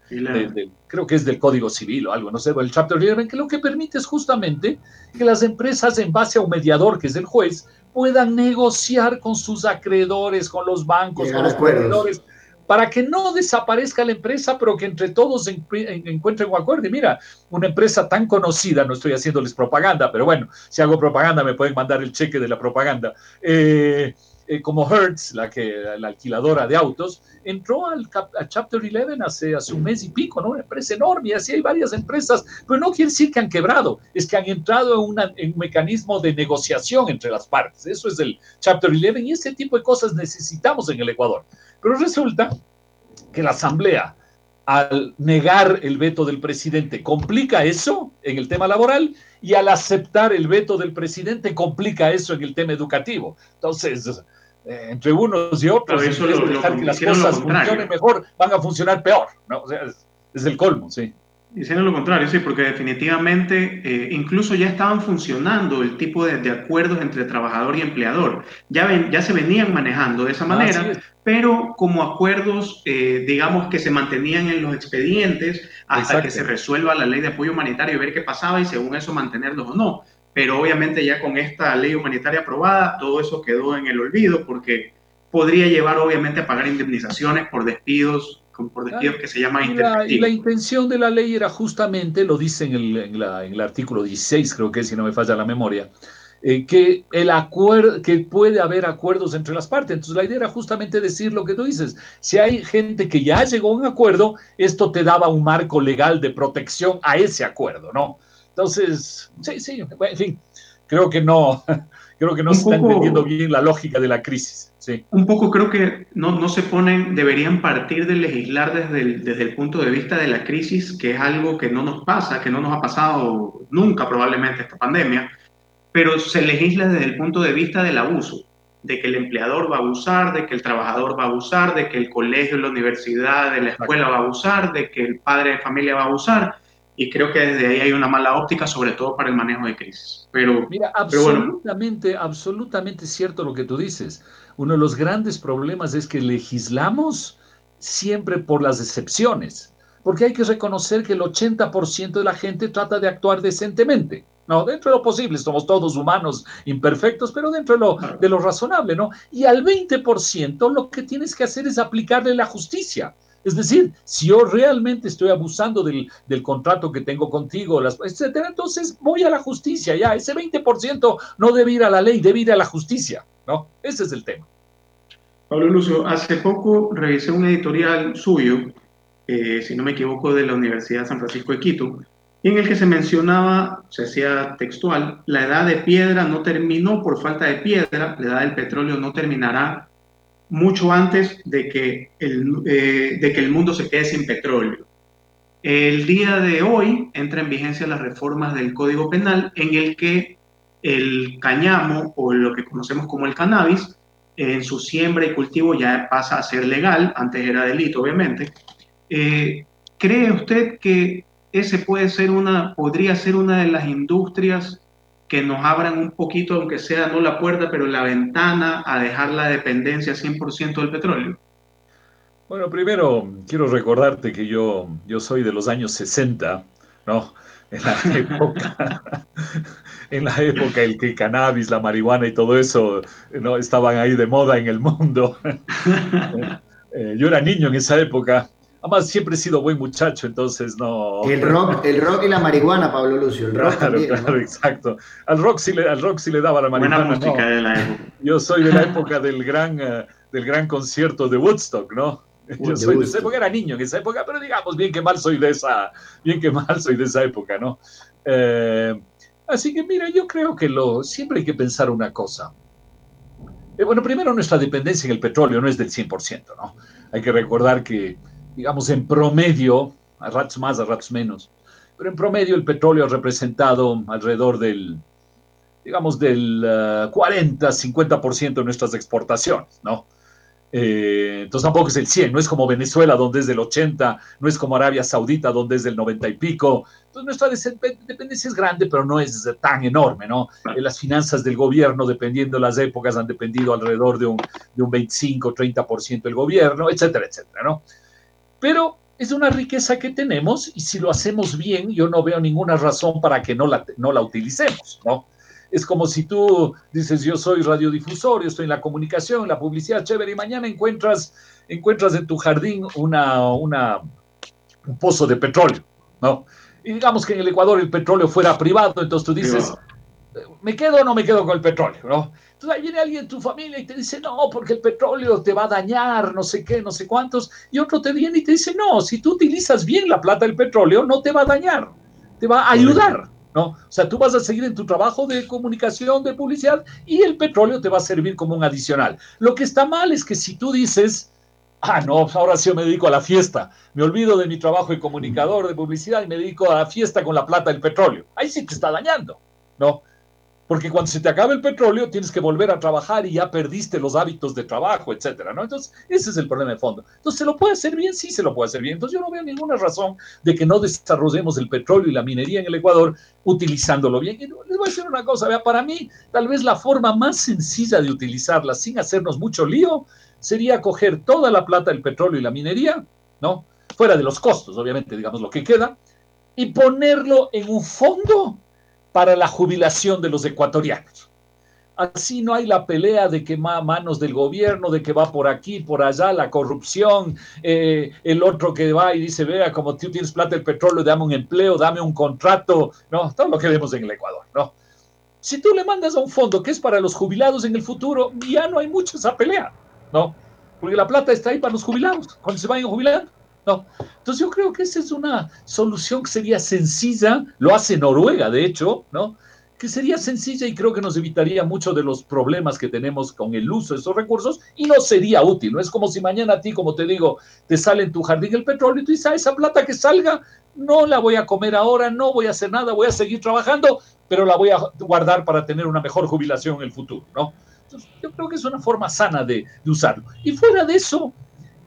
creo que es del Código Civil o algo, no sé, el Chapter 11, que lo que permite es justamente que las empresas, en base a un mediador, que es el juez, puedan negociar con sus acreedores, con los bancos, con los acreedores para que no desaparezca la empresa, pero que entre todos encuentren un acuerdo. Y mira, una empresa tan conocida, no estoy haciéndoles propaganda, pero bueno, si hago propaganda me pueden mandar el cheque de la propaganda. Eh, eh, como Hertz, la, que, la alquiladora de autos, entró al, Chapter 11 hace, hace un mes y pico, ¿no? Una empresa enorme, y así hay varias empresas, pero no quiere decir que han quebrado, es que han entrado en, una, en un mecanismo de negociación entre las partes. Eso es el Chapter 11 y ese tipo de cosas necesitamos en el Ecuador. Pero resulta que la Asamblea, al negar el veto del presidente, complica eso en el tema laboral y al aceptar el veto del presidente complica eso en el tema educativo. Entonces, eh, entre unos y otros, eso dejar que las cosas funcionen mejor, van a funcionar peor. ¿no? O sea, es, el colmo, sí. Diciendo lo contrario, sí, porque definitivamente eh, incluso ya estaban funcionando el tipo de, acuerdos entre trabajador y empleador. Ya, ven, ya se venían manejando de esa manera, pero como acuerdos, eh, digamos, que se mantenían en los expedientes hasta que se resuelva la ley de apoyo humanitario y ver qué pasaba y según eso mantenerlos o no pero obviamente ya con esta ley humanitaria aprobada, todo eso quedó en el olvido porque podría llevar obviamente a pagar indemnizaciones por despidos, por despidos que se llaman y y la intención de la ley era justamente, lo dice en el, en, la, en el artículo 16, creo que si no me falla la memoria, eh, que, el acuerdo, que puede haber acuerdos entre las partes. Entonces la idea era justamente decir lo que tú dices. Si hay gente que ya llegó a un acuerdo, esto te daba un marco legal de protección a ese acuerdo, ¿no? Entonces, sí, sí, en fin, creo que no, creo que no se está entendiendo bien la lógica de la crisis. Sí. Un poco creo que no, no se ponen, deberían partir de legislar desde el, desde el punto de vista de la crisis, que es algo que no nos pasa, que no nos ha pasado nunca probablemente esta pandemia, pero se legisla desde el punto de vista del abuso, de que el empleador va a abusar, de que el trabajador va a abusar, de que el colegio, la universidad, de la escuela va a abusar, de que el padre de familia va a abusar y creo que desde ahí hay una mala óptica, sobre todo para el manejo de crisis. Pero, Mira, absolutamente, absolutamente cierto lo que tú dices. Uno de los grandes problemas es que legislamos siempre por las excepciones, porque hay que reconocer que el 80% de la gente trata de actuar decentemente. No, dentro de lo posible, somos todos humanos imperfectos, pero dentro de lo, de lo razonable, ¿no? Y al 20% lo que tienes que hacer es aplicarle la justicia. Es decir, si yo realmente estoy abusando del, contrato que tengo contigo, etcétera, entonces voy a la justicia ya. Ese 20% no debe ir a la ley, debe ir a la justicia, ¿no? Ese es el tema. Pablo Lucio, hace poco revisé un editorial suyo, eh, si no me equivoco, de la Universidad de San Francisco de Quito, en el que se mencionaba, se hacía textual, la edad de piedra no terminó por falta de piedra, la edad del petróleo no terminará mucho antes de que, el, eh, de que el mundo se quede sin petróleo. El día de hoy entra en vigencia las reformas del Código Penal en el que el cañamo o lo que conocemos como el cannabis en su siembra y cultivo ya pasa a ser legal, antes era delito obviamente. Eh, ¿Cree usted que ese puede ser una, podría ser una de las industrias que nos abran un poquito, aunque sea no la puerta, pero la ventana a dejar la dependencia 100% del petróleo? Bueno, primero quiero recordarte que yo, yo soy de los años 60, ¿no? En la época, en la época el que cannabis, la marihuana y todo eso no estaban ahí de moda en el mundo. Eh, yo era niño en esa época Además, siempre he sido buen muchacho, entonces no. El rock, el rock y la marihuana, Pablo Lucio. El rock claro, claro, exacto. Al rock, sí le, al rock sí le daba la marihuana. Buena música de la época. Yo soy de la época del gran, uh, del gran concierto de Woodstock, ¿no? Yo soy de esa época, era niño en esa época, pero digamos, bien que mal soy de esa, bien que mal soy de esa época, ¿no? Eh, así que mira, yo creo que lo, siempre hay que pensar una cosa. Eh, bueno, primero nuestra dependencia en el petróleo no es del 100%, ¿no? Hay que recordar que, digamos, en promedio, a ratos más, a ratos menos, pero en promedio el petróleo ha representado alrededor del, digamos, del 40, eh, 50% de nuestras exportaciones, ¿no? Eh, entonces tampoco es el 100, no es como Venezuela donde es del 80, no es como Arabia Saudita donde es del 90 y pico. Entonces nuestra dependencia es grande, pero no es tan enorme, ¿no? Eh, las finanzas del gobierno, dependiendo de las épocas, han dependido alrededor de un, de un 25, 30% del gobierno, etcétera, etcétera, ¿no? Pero es una riqueza que tenemos y si lo hacemos bien, yo no veo ninguna razón para que no la, no la utilicemos, ¿no? Es como si tú dices, yo soy radiodifusor, yo estoy en la comunicación, en la publicidad, chévere, y mañana encuentras, encuentras en tu jardín una, una, un pozo de petróleo, ¿no? Y digamos que en el Ecuador el petróleo fuera privado, entonces tú dices, ¿me quedo o no me quedo con el petróleo, no? Entonces ahí viene alguien de tu familia y te dice, no, porque el petróleo te va a dañar, no sé qué, no sé cuántos, y otro te viene y te dice, no, si tú utilizas bien la plata del petróleo, no te va a dañar, te va a ayudar. ¿no? O sea, tú vas a seguir en tu trabajo de comunicación, de publicidad, y el petróleo te va a servir como un adicional. Lo que está mal es que si tú dices, ah, no, ahora sí me dedico a la fiesta, me olvido de mi trabajo de comunicador, de publicidad, y me dedico a la fiesta con la plata del petróleo, ahí sí te está dañando, ¿no? Porque cuando se te acaba el petróleo tienes que volver a trabajar y ya perdiste los hábitos de trabajo, etcétera, ¿no? Entonces, ese es el problema de fondo. Entonces, ¿se lo puede hacer bien? Sí, se lo puede hacer bien. Entonces, yo no veo ninguna razón de que no desarrollemos el petróleo y la minería en el Ecuador utilizándolo bien. Y les voy a decir una cosa, vea, para mí, tal vez la forma más sencilla de utilizarla sin hacernos mucho lío sería coger toda la plata del petróleo y la minería, ¿no? Fuera de los costos, obviamente, digamos, lo que queda, y ponerlo en un fondo para la jubilación de los ecuatorianos. Así no hay la pelea de que manos del gobierno, de que va por aquí, por allá, la corrupción, eh, el otro que va y dice, vea, como tú tienes plata del petróleo, dame un empleo, dame un contrato, no, todo lo que vemos en el Ecuador, ¿no? Si tú le mandas a un fondo que es para los jubilados en el futuro, ya no hay mucha esa pelea, ¿no? Porque la plata está ahí para los jubilados, cuando se vayan jubilando. ¿No? Entonces yo creo que esa es una solución que sería sencilla, lo hace Noruega, de hecho, ¿no? que sería sencilla y creo que nos evitaría mucho de los problemas que tenemos con el uso de esos recursos y no sería útil. No es como si mañana a ti, como te digo, te sale en tu jardín el petróleo y tú dices, ah, esa plata que salga, no la voy a comer ahora, no voy a hacer nada, voy a seguir trabajando, pero la voy a guardar para tener una mejor jubilación en el futuro, ¿no? Entonces, yo creo que es una forma sana de, de usarlo. Y fuera de eso,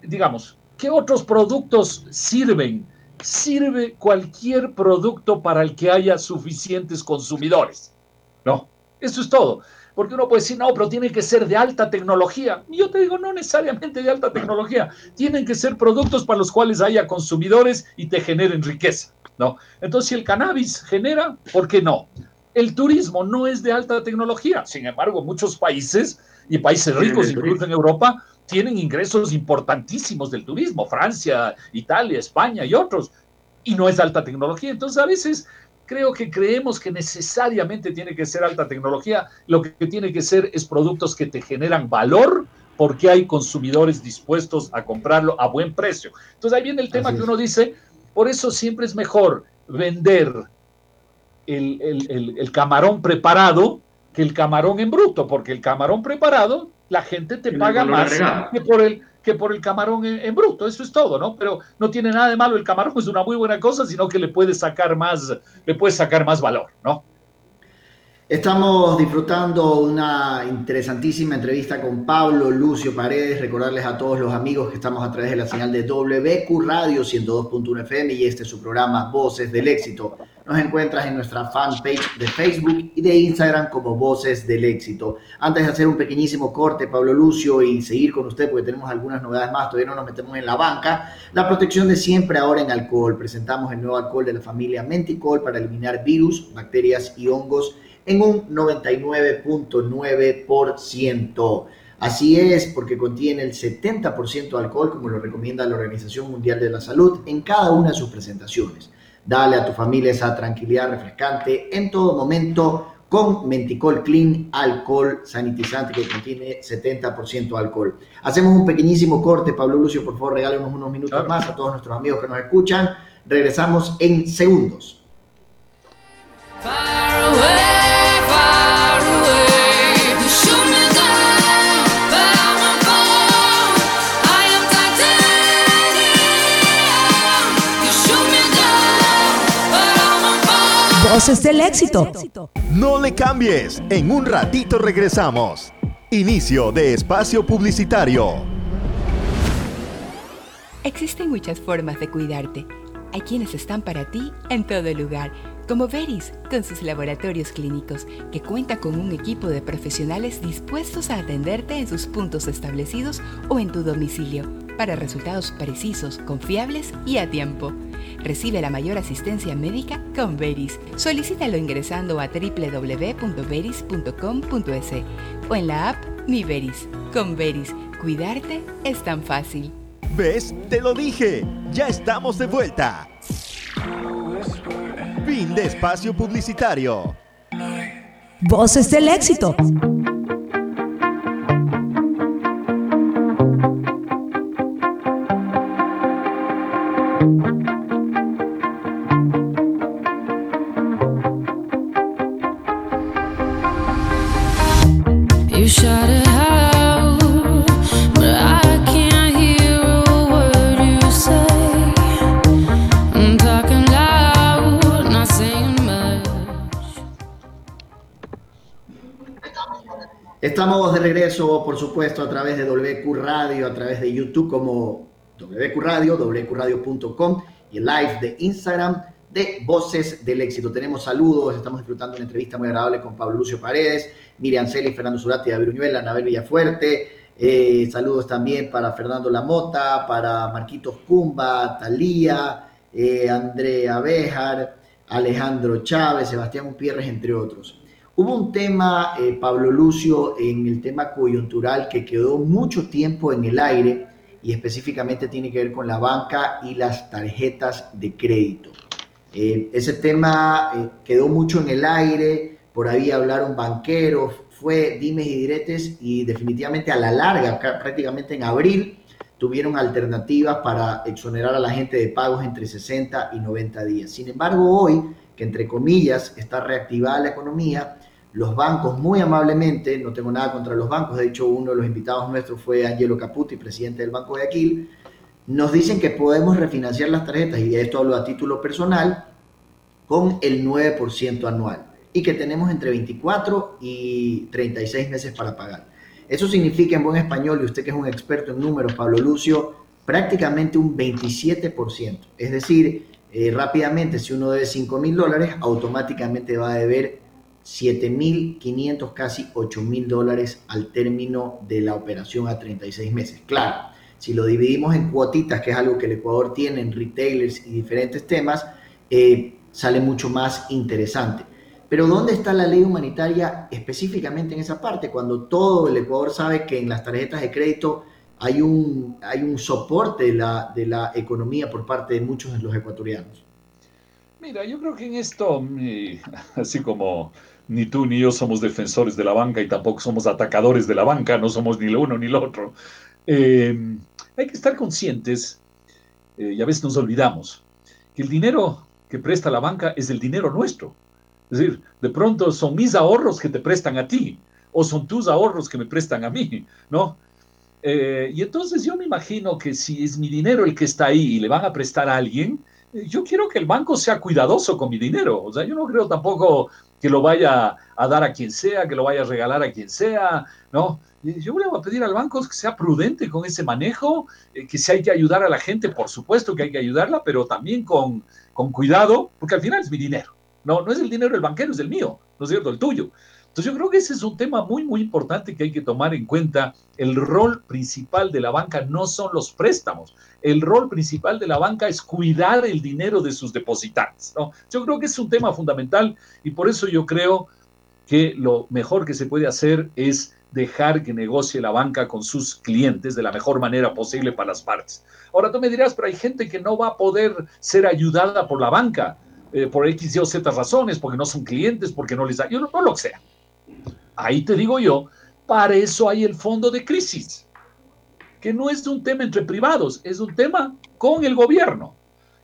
digamos, ¿Qué otros productos sirven? Sirve cualquier producto para el que haya suficientes consumidores. No, eso es todo. Porque uno puede decir, no, pero tiene que ser de alta tecnología. Y yo te digo, no necesariamente de alta tecnología. Tienen que ser productos para los cuales haya consumidores y te generen riqueza. ¿no? Entonces, si el cannabis genera, ¿por qué no? El turismo no es de alta tecnología. Sin embargo, muchos países y países ricos, incluso en Europa, tienen ingresos importantísimos del turismo, Francia, Italia, España y otros, y no es alta tecnología. Entonces a veces creo que creemos que necesariamente tiene que ser alta tecnología, lo que tiene que ser es productos que te generan valor porque hay consumidores dispuestos a comprarlo a buen precio. Entonces ahí viene el tema que uno dice, por eso siempre es mejor vender el, el camarón preparado que el camarón en bruto, porque el camarón preparado la gente te paga más que por el que por el camarón en, bruto, eso es todo, ¿no? Pero no tiene nada de malo el camarón, es una muy buena cosa, sino que le puedes sacar más, le puedes sacar más valor, ¿no? Estamos disfrutando una interesantísima entrevista con Pablo Lucio Paredes. Recordarles a todos los amigos que estamos a través de la señal de WQ Radio 102.1 FM y este es su programa Voces del Éxito. Nos encuentras en nuestra fanpage de Facebook y de Instagram como Voces del Éxito. Antes de hacer un pequeñísimo corte, Pablo Lucio, y seguir con usted porque tenemos algunas novedades más, todavía no nos metemos en la banca. La protección de siempre ahora en alcohol. Presentamos el nuevo alcohol de la familia Menticol para eliminar virus, bacterias y hongos en un 99.9%. Así es, porque contiene el 70% de alcohol, como lo recomienda la Organización Mundial de la Salud, en cada una de sus presentaciones. Dale a tu familia esa tranquilidad refrescante en todo momento con Menticol Clean, alcohol sanitizante que contiene 70% alcohol. Hacemos un pequeñísimo corte. Pablo Lucio, por favor, regálenos unos minutos más a todos nuestros amigos que nos escuchan. Regresamos en segundos. Voces del éxito. No le cambies, en un ratito regresamos. Inicio de espacio publicitario. Existen muchas formas de cuidarte. Hay quienes están para ti en todo lugar como Veris, con sus laboratorios clínicos, que cuenta con un equipo de profesionales dispuestos a atenderte en sus puntos establecidos o en tu domicilio, para resultados precisos, confiables y a tiempo. Recibe la mayor asistencia médica con Veris. Solicítalo ingresando a www.veris.com.es o en la app Mi Veris. Con Veris, cuidarte es tan fácil. ¿Ves? Te lo dije. Ya estamos de vuelta. Fin de espacio publicitario. Voces del éxito. De regreso, por supuesto, a través de WQ Radio, a través de YouTube como WQ Radio, wqradio.com y el live de Instagram de Voces del Éxito. Tenemos saludos, estamos disfrutando una entrevista muy agradable con Pablo Lucio Paredes, Miriam Celi, Fernando Zurati, David Uñuela, Anabel Villafuerte. Eh, saludos también para Fernando Lamota, para Marquitos Cumba, Talía, eh, Andrea Bejar, Alejandro Chávez, Sebastián Gutiérrez, entre otros. Hubo un tema, eh, Pablo Lucio, en el tema coyuntural que quedó mucho tiempo en el aire y específicamente tiene que ver con la banca y las tarjetas de crédito. Eh, ese tema eh, quedó mucho en el aire, por ahí hablaron banqueros, fue dimes y diretes y definitivamente a la larga, prácticamente en abril, tuvieron alternativas para exonerar a la gente de pagos entre 60 y 90 días. Sin embargo, hoy, que entre comillas está reactivada la economía, los bancos muy amablemente, no tengo nada contra los bancos, de hecho uno de los invitados nuestros fue Angelo Caputi, presidente del Banco de Aquil, nos dicen que podemos refinanciar las tarjetas, y de esto hablo a título personal, con el 9% anual y que tenemos entre 24 y 36 meses para pagar. Eso significa en buen español, y usted que es un experto en números, Pablo Lucio, prácticamente un 27%. Es decir, eh, rápidamente, si uno debe 5 mil dólares, automáticamente va a deber 7.500, casi 8.000 dólares al término de la operación a 36 meses. Claro, si lo dividimos en cuotitas, que es algo que el Ecuador tiene en retailers y diferentes temas, eh, sale mucho más interesante. Pero ¿dónde está la ley humanitaria específicamente en esa parte? Cuando todo el Ecuador sabe que en las tarjetas de crédito hay un, hay un soporte de la, de la economía por parte de muchos de los ecuatorianos. Mira, yo creo que en esto, así como ni tú ni yo somos defensores de la banca y tampoco somos atacadores de la banca, no somos ni lo uno ni lo otro. Eh, hay que estar conscientes, eh, y a veces nos olvidamos, que el dinero que presta la banca es el dinero nuestro. Es decir, de pronto son mis ahorros que te prestan a ti, o son tus ahorros que me prestan a mí, ¿no? Eh, y entonces yo me imagino que si es mi dinero el que está ahí y le van a prestar a alguien, yo quiero que el banco sea cuidadoso con mi dinero. O sea, yo no creo tampoco que lo vaya a dar a quien sea, que lo vaya a regalar a quien sea, ¿no? Yo le voy a pedir al banco que sea prudente con ese manejo, eh, que si hay que ayudar a la gente, por supuesto que hay que ayudarla, pero también con, con cuidado, porque al final es mi dinero. No, no es el dinero del banquero, es el mío, ¿no es cierto? El tuyo. Entonces yo creo que ese es un tema muy, muy importante que hay que tomar en cuenta. El rol principal de la banca no son los préstamos. El rol principal de la banca es cuidar el dinero de sus depositantes. ¿no? Yo creo que es un tema fundamental y por eso yo creo que lo mejor que se puede hacer es dejar que negocie la banca con sus clientes de la mejor manera posible para las partes. Ahora tú me dirás, pero hay gente que no va a poder ser ayudada por la banca eh, por X, Y o Z razones, porque no son clientes, porque no les da, yo no, no lo sea. Ahí te digo yo, para eso hay el fondo de crisis, que no es un tema entre privados, es un tema con el gobierno,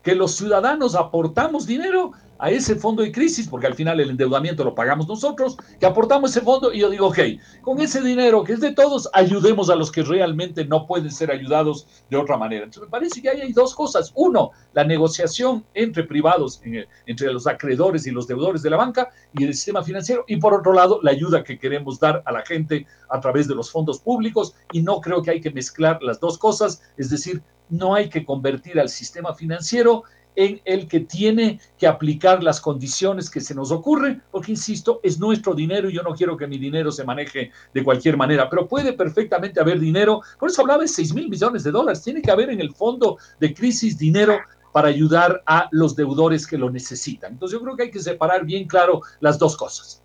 que los ciudadanos aportamos dinero a ese fondo de crisis, porque al final el endeudamiento lo pagamos nosotros, que aportamos ese fondo y yo digo, ok, con ese dinero que es de todos, ayudemos a los que realmente no pueden ser ayudados de otra manera. Entonces me parece que ahí hay dos cosas. Uno, la negociación entre privados, entre los acreedores y los deudores de la banca y el sistema financiero. Y por otro lado, la ayuda que queremos dar a la gente a través de los fondos públicos. Y no creo que hay que mezclar las dos cosas, es decir, no hay que convertir al sistema financiero en el que tiene que aplicar las condiciones que se nos ocurre, porque insisto, es nuestro dinero y yo no quiero que mi dinero se maneje de cualquier manera, pero puede perfectamente haber dinero, por eso hablaba de 6 mil millones de dólares, tiene que haber en el fondo de crisis dinero para ayudar a los deudores que lo necesitan. Entonces yo creo que hay que separar bien claro las dos cosas.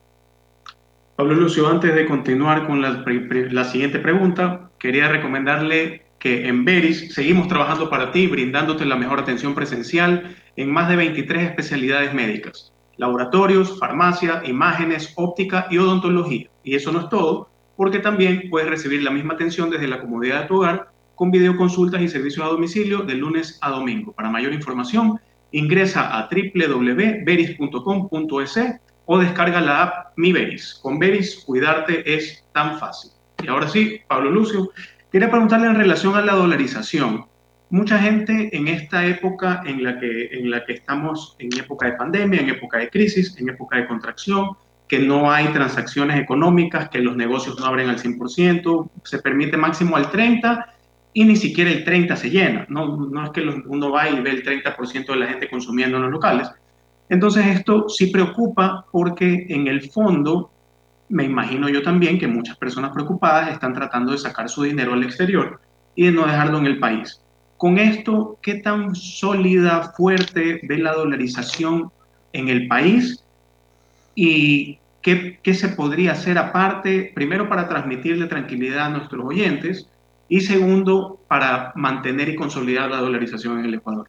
Pablo Lucio, antes de continuar con la, la siguiente pregunta, quería recomendarle que en Veris seguimos trabajando para ti, brindándote la mejor atención presencial en más de 23 especialidades médicas, laboratorios, farmacia, imágenes, óptica y odontología. Y eso no es todo, porque también puedes recibir la misma atención desde la comodidad de tu hogar con videoconsultas y servicios a domicilio de lunes a domingo. Para mayor información, ingresa a www.veris.com.es o descarga la app Mi Veris. Con Veris, cuidarte es tan fácil. Y ahora sí, Pablo Lucio, Quería preguntarle en relación a la dolarización. Mucha gente en esta época en la, que, en la que estamos, en época de pandemia, en época de crisis, en época de contracción, que no hay transacciones económicas, que los negocios no abren al 100%, se permite máximo al 30% y ni siquiera el 30% se llena. No, no es que uno va y ve el 30% de la gente consumiendo en los locales. Entonces esto sí preocupa porque en el fondo me imagino yo también que muchas personas preocupadas están tratando de sacar su dinero al exterior y de no dejarlo en el país. Con esto, ¿qué tan sólida, fuerte ve la dolarización en el país? ¿Y qué, qué se podría hacer aparte, primero para transmitirle tranquilidad a nuestros oyentes y segundo, para mantener y consolidar la dolarización en el Ecuador?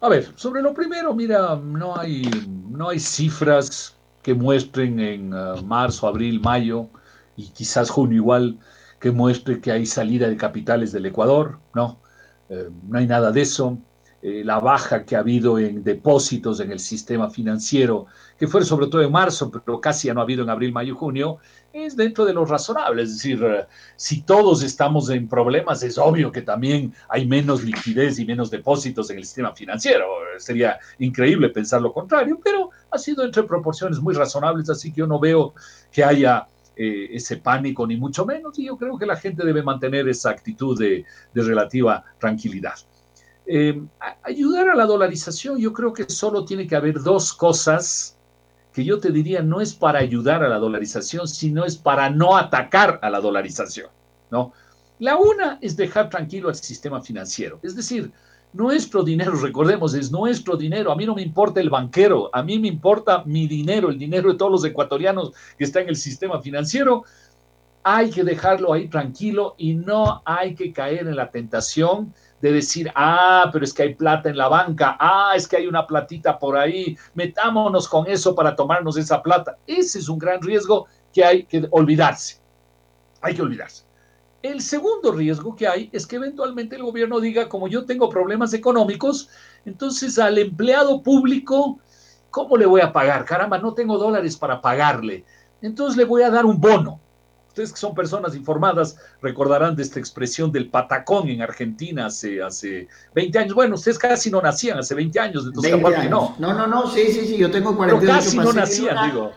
A ver, sobre lo primero, mira, no hay, no hay cifras que muestren en uh, marzo, abril, mayo y quizás junio igual, que muestre que hay salida de capitales del Ecuador, no, eh, no hay nada de eso. Eh, la baja que ha habido en depósitos en el sistema financiero, que fue sobre todo en marzo, pero casi ya no ha habido en abril, mayo, junio, es dentro de lo razonable. Es decir, eh, si todos estamos en problemas, es obvio que también hay menos liquidez y menos depósitos en el sistema financiero. Sería increíble pensar lo contrario, pero ha sido entre proporciones muy razonables, así que yo no veo que haya eh, ese pánico, ni mucho menos, y yo creo que la gente debe mantener esa actitud de relativa tranquilidad. Eh, ayudar a la dolarización, yo creo que solo tiene que haber dos cosas que yo te diría no es para ayudar a la dolarización, sino es para no atacar a la dolarización, ¿no? La una es dejar tranquilo al sistema financiero, es decir, nuestro dinero, recordemos, es nuestro dinero. A mí no me importa el banquero, a mí me importa mi dinero, el dinero de todos los ecuatorianos que está en el sistema financiero. Hay que dejarlo ahí tranquilo y no hay que caer en la tentación de decir, ah, pero es que hay plata en la banca, ah, es que hay una platita por ahí, metámonos con eso para tomarnos esa plata. Ese es un gran riesgo que hay que olvidarse. Hay que olvidarse. El segundo riesgo que hay es que eventualmente el gobierno diga, como yo tengo problemas económicos, entonces al empleado público, ¿cómo le voy a pagar? Caramba, no tengo dólares para pagarle. Entonces le voy a dar un bono. Ustedes que son personas informadas recordarán de esta expresión del patacón en Argentina hace, hace 20 años. Bueno, ustedes casi no nacían hace 20 años, entonces no. No, no, no, sí, sí, sí, yo tengo 48 Pero casi no nacían, digo.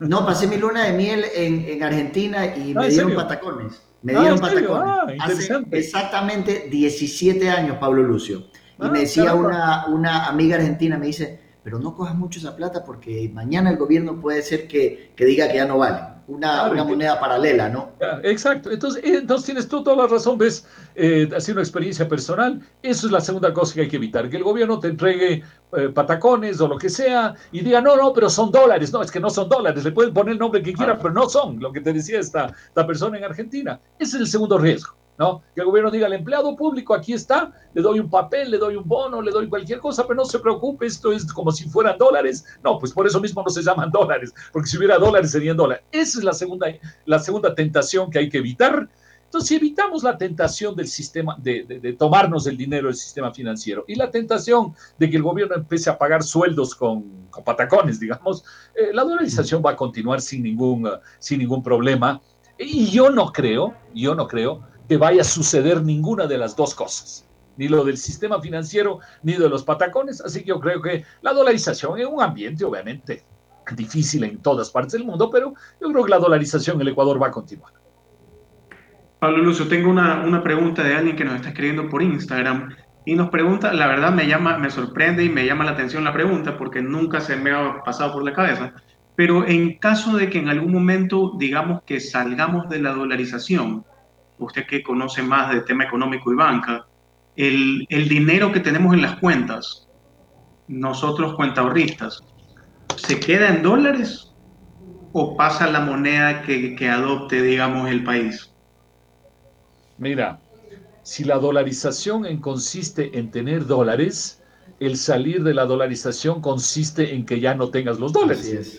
No, pasé mi luna de miel en, en Argentina y me dieron patacones. Me ah, dieron patacones. Ah, hace exactamente 17 años, Pablo Lucio. Y ah, me decía una, una amiga argentina, me dice, pero no cojas mucho esa plata porque mañana el gobierno puede ser que, que diga que ya no vale una, moneda paralela, ¿no? Exacto. Entonces, eh, entonces tienes tú toda la razón, ves, eh, así una experiencia personal. Eso es la segunda cosa que hay que evitar, que el gobierno te entregue eh, patacones o lo que sea y diga, no, no, pero son dólares. No, es que no son dólares. Le pueden poner el nombre que quieran, pero no son lo que te decía esta, esta persona en Argentina. Ese es el segundo riesgo. ¿no? Que el gobierno diga al empleado público, aquí está, le doy un papel, le doy un bono, le doy cualquier cosa, pero no se preocupe, esto es como si fueran dólares. No, pues por eso mismo no se llaman dólares, porque si hubiera dólares serían dólares. Esa es la segunda, la segunda tentación que hay que evitar. Entonces, si evitamos la tentación del sistema, de, tomarnos el dinero del sistema financiero y la tentación de que el gobierno empiece a pagar sueldos con, patacones, digamos, eh, la dolarización va a continuar sin ningún, sin ningún problema. Y yo no creo, yo no creo que vaya a suceder ninguna de las dos cosas ni lo del sistema financiero, ni de los patacones. Así que yo creo que la dolarización en un ambiente, obviamente, difícil en todas partes del mundo, pero yo creo que la dolarización en el Ecuador va a continuar. Pablo Lucio, tengo una, una pregunta de alguien que nos está escribiendo por Instagram y nos pregunta, la verdad me llama, me sorprende y me llama la atención la pregunta porque nunca se me ha pasado por la cabeza, pero en caso de que en algún momento digamos que salgamos de la dolarización, usted que conoce más del tema económico y banca, el, el dinero que tenemos en las cuentas, nosotros cuentahorristas, ¿se queda en dólares o pasa la moneda que, que adopte, digamos, el país? Mira, si la dolarización en consiste en tener dólares, el salir de la dolarización consiste en que ya no tengas los dólares.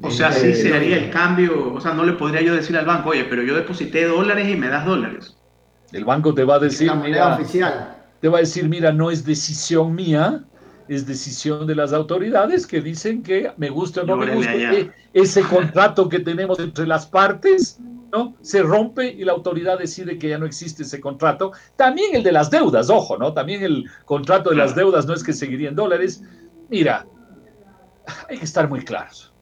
O sea, sí se haría el cambio, o sea, no le podría yo decir al banco, oye, pero yo deposité dólares y me das dólares. El banco te va a decir, mira, oficial. te va a decir, mira, no es decisión mía, es decisión de las autoridades que dicen que me gusta o no me gusta. ese contrato que tenemos entre las partes, ¿no? Se rompe y la autoridad decide que ya no existe ese contrato. También el de las deudas, ojo, ¿no? También el contrato de las deudas no es que seguiría en dólares. Mira, hay que estar muy claros.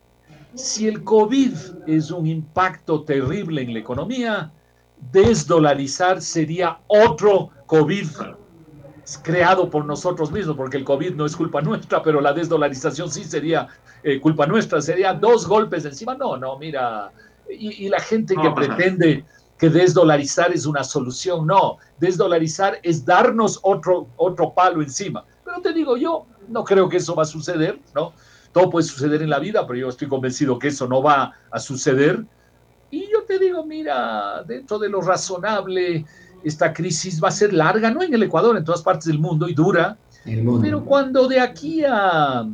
Si el COVID es un impacto terrible en la economía, desdolarizar sería otro COVID creado por nosotros mismos, porque el COVID no es culpa nuestra, pero la desdolarización sí sería eh, culpa nuestra, sería dos golpes encima. No, no, mira, y, la gente que pretende que desdolarizar es una solución, no, desdolarizar es darnos otro, otro palo encima. Pero te digo, yo no creo que eso va a suceder, ¿no? Todo puede suceder en la vida, pero yo estoy convencido que eso no va a suceder. Y yo te digo, mira, dentro de lo razonable, esta crisis va a ser larga, no en el Ecuador, en todas partes del mundo y dura. Pero cuando de aquí a,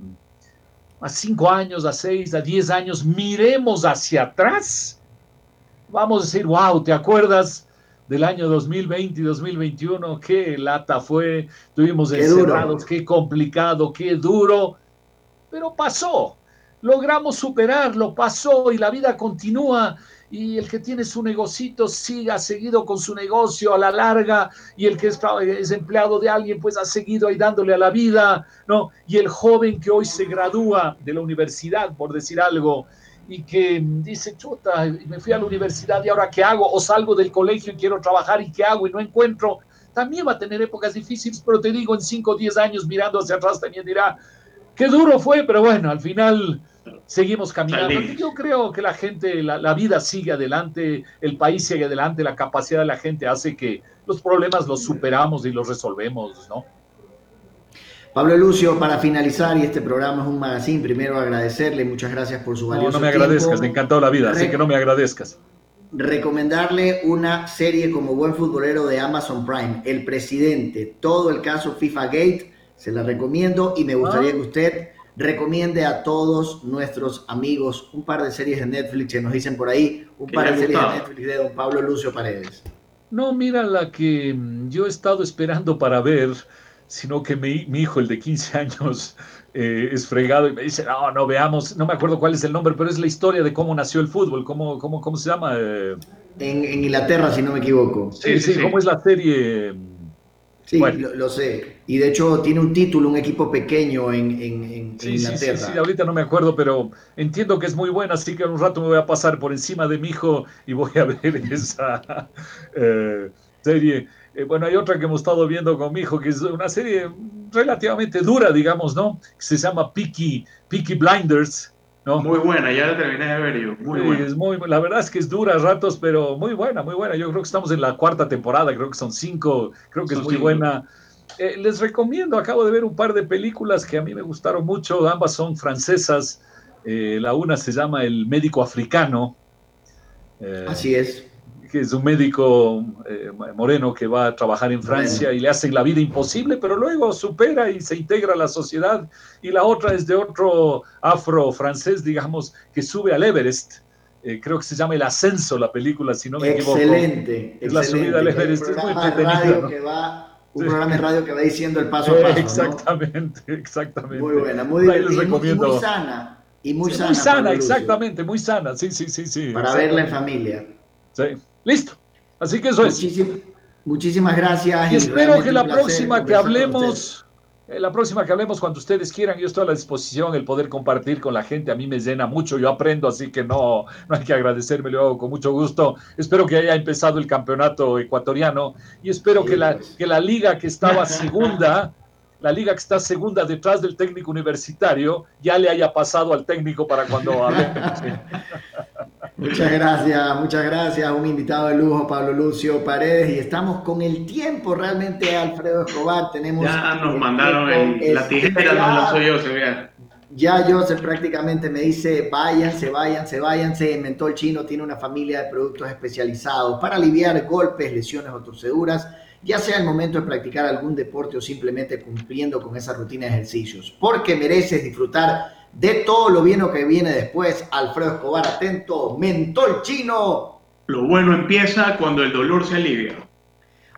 a cinco años, a seis, a diez años, miremos hacia atrás, vamos a decir, wow, ¿te acuerdas del año 2020 y 2021? Qué lata fue, estuvimos encerrados, qué complicado, qué duro, pero pasó. Logramos superarlo, pasó y la vida continúa y el que tiene su negocito siga seguido con su negocio a la larga y el que es, es, empleado de alguien pues ha seguido ahí dándole a la vida, ¿no? Y el joven que hoy se gradúa de la universidad, por decir algo, y que dice, chuta, me fui a la universidad y ahora qué hago, o salgo del colegio y quiero trabajar y qué hago y no encuentro, también va a tener épocas difíciles, pero te digo, en 5 o 10 años mirando hacia atrás también dirá, qué duro fue, pero bueno, al final seguimos caminando. Yo creo que la gente, la, vida sigue adelante, el país sigue adelante, la capacidad de la gente hace que los problemas los superamos y los resolvemos, ¿no? Pablo Lucio, para finalizar, y este programa es un magazine, primero agradecerle, muchas gracias por su valioso No, no me agradezcas, me encantó la vida, así que no me agradezcas. Recomendarle una serie como buen futbolero de Amazon Prime, El Presidente, todo el caso FIFA Gate, se la recomiendo y me gustaría ah. que usted recomiende a todos nuestros amigos un par de series de Netflix que nos dicen por ahí, un par de series de Netflix de don Pablo Lucio Paredes. No, mira la que mm, yo he estado esperando para ver, sino que mi, hijo, el de 15 años, eh, es fregado y me dice, no, no veamos, no me acuerdo cuál es el nombre, pero es la historia de cómo nació el fútbol, cómo, cómo, cómo se llama. Eh, en, en, Inglaterra, si no me equivoco. Sí, sí, sí, cómo es la serie Sí, lo, sé. Y de hecho tiene un título, un equipo pequeño en, en, sí, Inglaterra. Sí, sí, ahorita no me acuerdo, pero entiendo que es muy buena, así que en un rato me voy a pasar por encima de mi hijo y voy a ver esa eh, serie. Eh, bueno, hay otra que hemos estado viendo con mi hijo, que es una serie relativamente dura, digamos, ¿no? Que se llama Peaky, Peaky Blinders. Muy buena, ya la terminé de ver yo. Muy buena. Es muy, la verdad es que es dura a ratos, pero muy buena, muy buena. Yo creo que estamos en la cuarta temporada, creo que son cinco, creo que es muy buena. Eh, les recomiendo, acabo de ver un par de películas que a mí me gustaron mucho, ambas son francesas. Eh, la una se llama El médico africano. Eh, Así es que es un médico eh, moreno que va a trabajar en Francia y le hacen la vida imposible, pero luego supera y se integra a la sociedad. Y la otra es de otro afro-francés, digamos, que sube al Everest eh, creo que se llama El Ascenso, la película, si no me equivoco. Excelente. Es la subida al Everest. Es muy va, un programa de radio que va diciendo el paso a paso. Exactamente, exactamente. Muy buena, muy divertida. Muy, muy sana. Y muy sana. Muy sana, exactamente, muy sana. Sí, sí, sí, sí. Para verla en familia. Sí, listo. Así que eso es. Muchísimas gracias. Y, espero que la próxima que hablemos eh, la próxima que hablemos cuando ustedes quieran, yo estoy a la disposición, el poder compartir con la gente, a mí me llena mucho, yo aprendo, así que no, no hay que agradecerme, lo hago con mucho gusto. Espero que haya empezado el campeonato ecuatoriano y espero que, la, que la liga que estaba segunda, la liga que está segunda detrás del técnico universitario, ya le haya pasado al técnico para cuando hablemos. Muchas gracias, muchas gracias. Un invitado de lujo, Pablo Lucio Paredes. Y estamos con el tiempo realmente, Alfredo Escobar. Tenemos ya nos mandaron la tijera, nos la soy yo, se vea. Ya Joseph prácticamente me dice, váyanse, váyanse, váyanse. Mentol Chino tiene una familia de productos especializados para aliviar golpes, lesiones o torceduras, ya sea el momento de practicar algún deporte o simplemente cumpliendo con esa rutina de ejercicios. Porque mereces disfrutar de todo lo bien que viene después. Alfredo Escobar, atento, mentol chino. Lo bueno empieza cuando el dolor se alivia.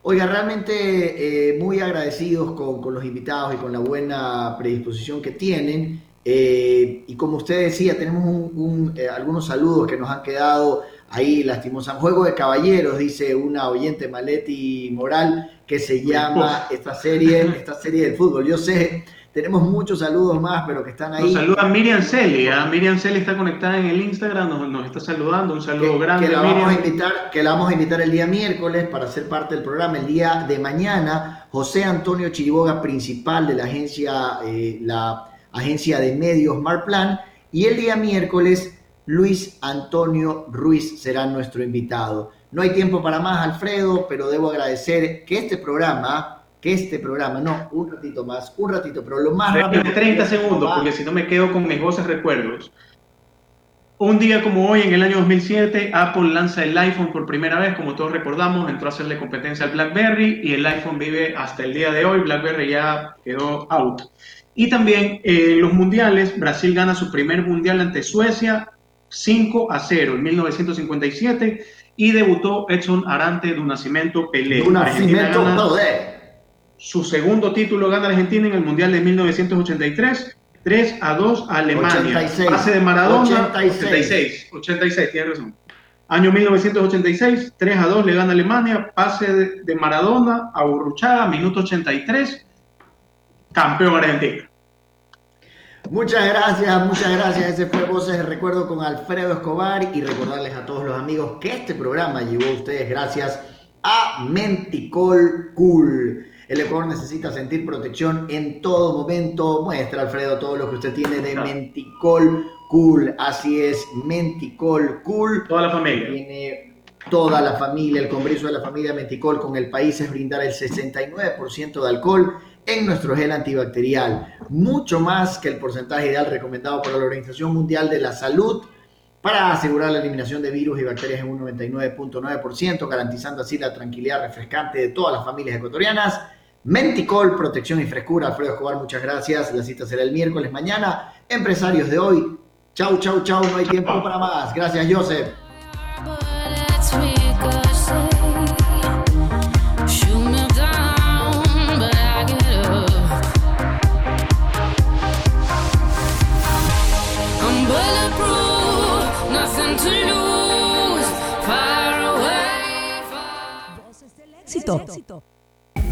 Oiga, realmente eh, muy agradecidos con, los invitados y con la buena predisposición que tienen. Eh, y como usted decía, tenemos eh, algunos saludos que nos han quedado ahí lastimosos. Juego de Caballeros, dice una oyente Maletti Moral, que se llama esta serie, esta serie del fútbol. Yo sé tenemos muchos saludos más, pero que están ahí. Nos saluda Miriam Celi. ¿ah? Miriam Celi está conectada en el Instagram, nos, está saludando. Un saludo grande. Que la, Vamos a invitar, que la vamos a invitar el día miércoles para ser parte del programa. El día de mañana, José Antonio Chiriboga, principal de la agencia, eh, la agencia de medios Marplan. Y el día miércoles, Luis Antonio Ruiz será nuestro invitado. No hay tiempo para más, Alfredo, pero debo agradecer que este programa que este programa, no, un ratito más, un ratito, pero lo más rápido. 30 segundos, porque si no me quedo con mis voces recuerdos. Un día como hoy, en el año 2007, Apple lanza el iPhone por primera vez, como todos recordamos, entró a hacerle competencia al BlackBerry y el iPhone vive hasta el día de hoy, BlackBerry ya quedó out. Y también en los mundiales, Brasil gana su primer mundial ante Suecia 5 a 0 en 1957 y debutó Edson Arante de un nacimiento Pelé. Un nacimiento Pelé su segundo título gana Argentina en el Mundial de 1983, 3 a 2 a Alemania. 86. Pase de Maradona, 86. 86, tiene razón. Año 1986, 3 a 2 le gana Alemania, pase de, Maradona a minuto 83, campeón Argentina. Muchas gracias, muchas gracias. Ese fue Voces de Recuerdo con Alfredo Escobar y recordarles a todos los amigos que este programa llegó a ustedes gracias a Menticol Cool. El Ecuador necesita sentir protección en todo momento. Muestra, Alfredo, todo lo que usted tiene de Menticol Cool. Así es, Menticol Cool. Toda la familia. Tiene toda la familia, el congreso de la familia Menticol con el país es brindar el 69% de alcohol en nuestro gel antibacterial. Mucho más que el porcentaje ideal recomendado por la Organización Mundial de la Salud para asegurar la eliminación de virus y bacterias en un 99.9%, garantizando así la tranquilidad refrescante de todas las familias ecuatorianas. Menticol, protección y frescura. Alfredo Escobar, muchas gracias. La cita será el miércoles mañana. Empresarios de hoy. Chau, chau, chau. No hay tiempo para más. Gracias, Joseph.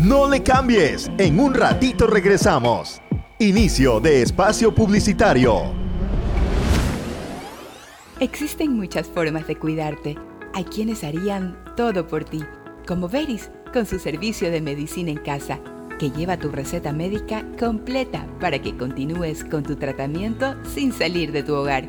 No le cambies, en un ratito regresamos. Inicio de espacio publicitario. Existen muchas formas de cuidarte. Hay quienes harían todo por ti, como Veris, con su servicio de medicina en casa, que lleva tu receta médica completa para que continúes con tu tratamiento sin salir de tu hogar.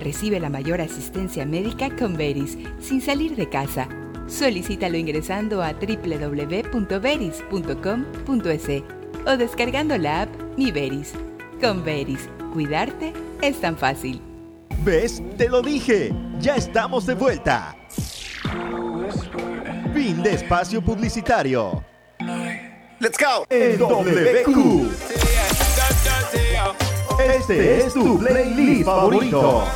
Recibe la mayor asistencia médica con Veris, sin salir de casa Solicítalo ingresando a www.veris.com.es o descargando la app Mi Veris. Con Veris, cuidarte es tan fácil. ¿Ves? Te lo dije. Ya estamos de vuelta. Fin de espacio publicitario. Let's go. En WQ. Este es tu playlist favorito.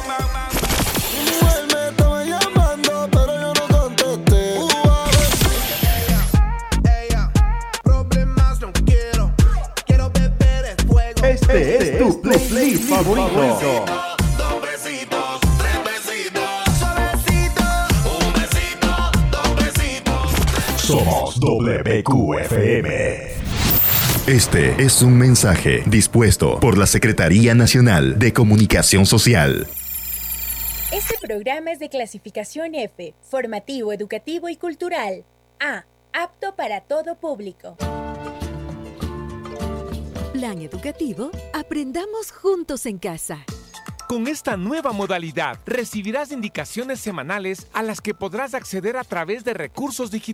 Favorito. Somos WQFM. Este es un mensaje dispuesto por la Secretaría Nacional de Comunicación Social. Este programa es de clasificación F, formativo, educativo y cultural. A, apto para todo público. Plan educativo, aprendamos juntos en casa. Con esta nueva modalidad recibirás indicaciones semanales a las que podrás acceder a través de recursos digitales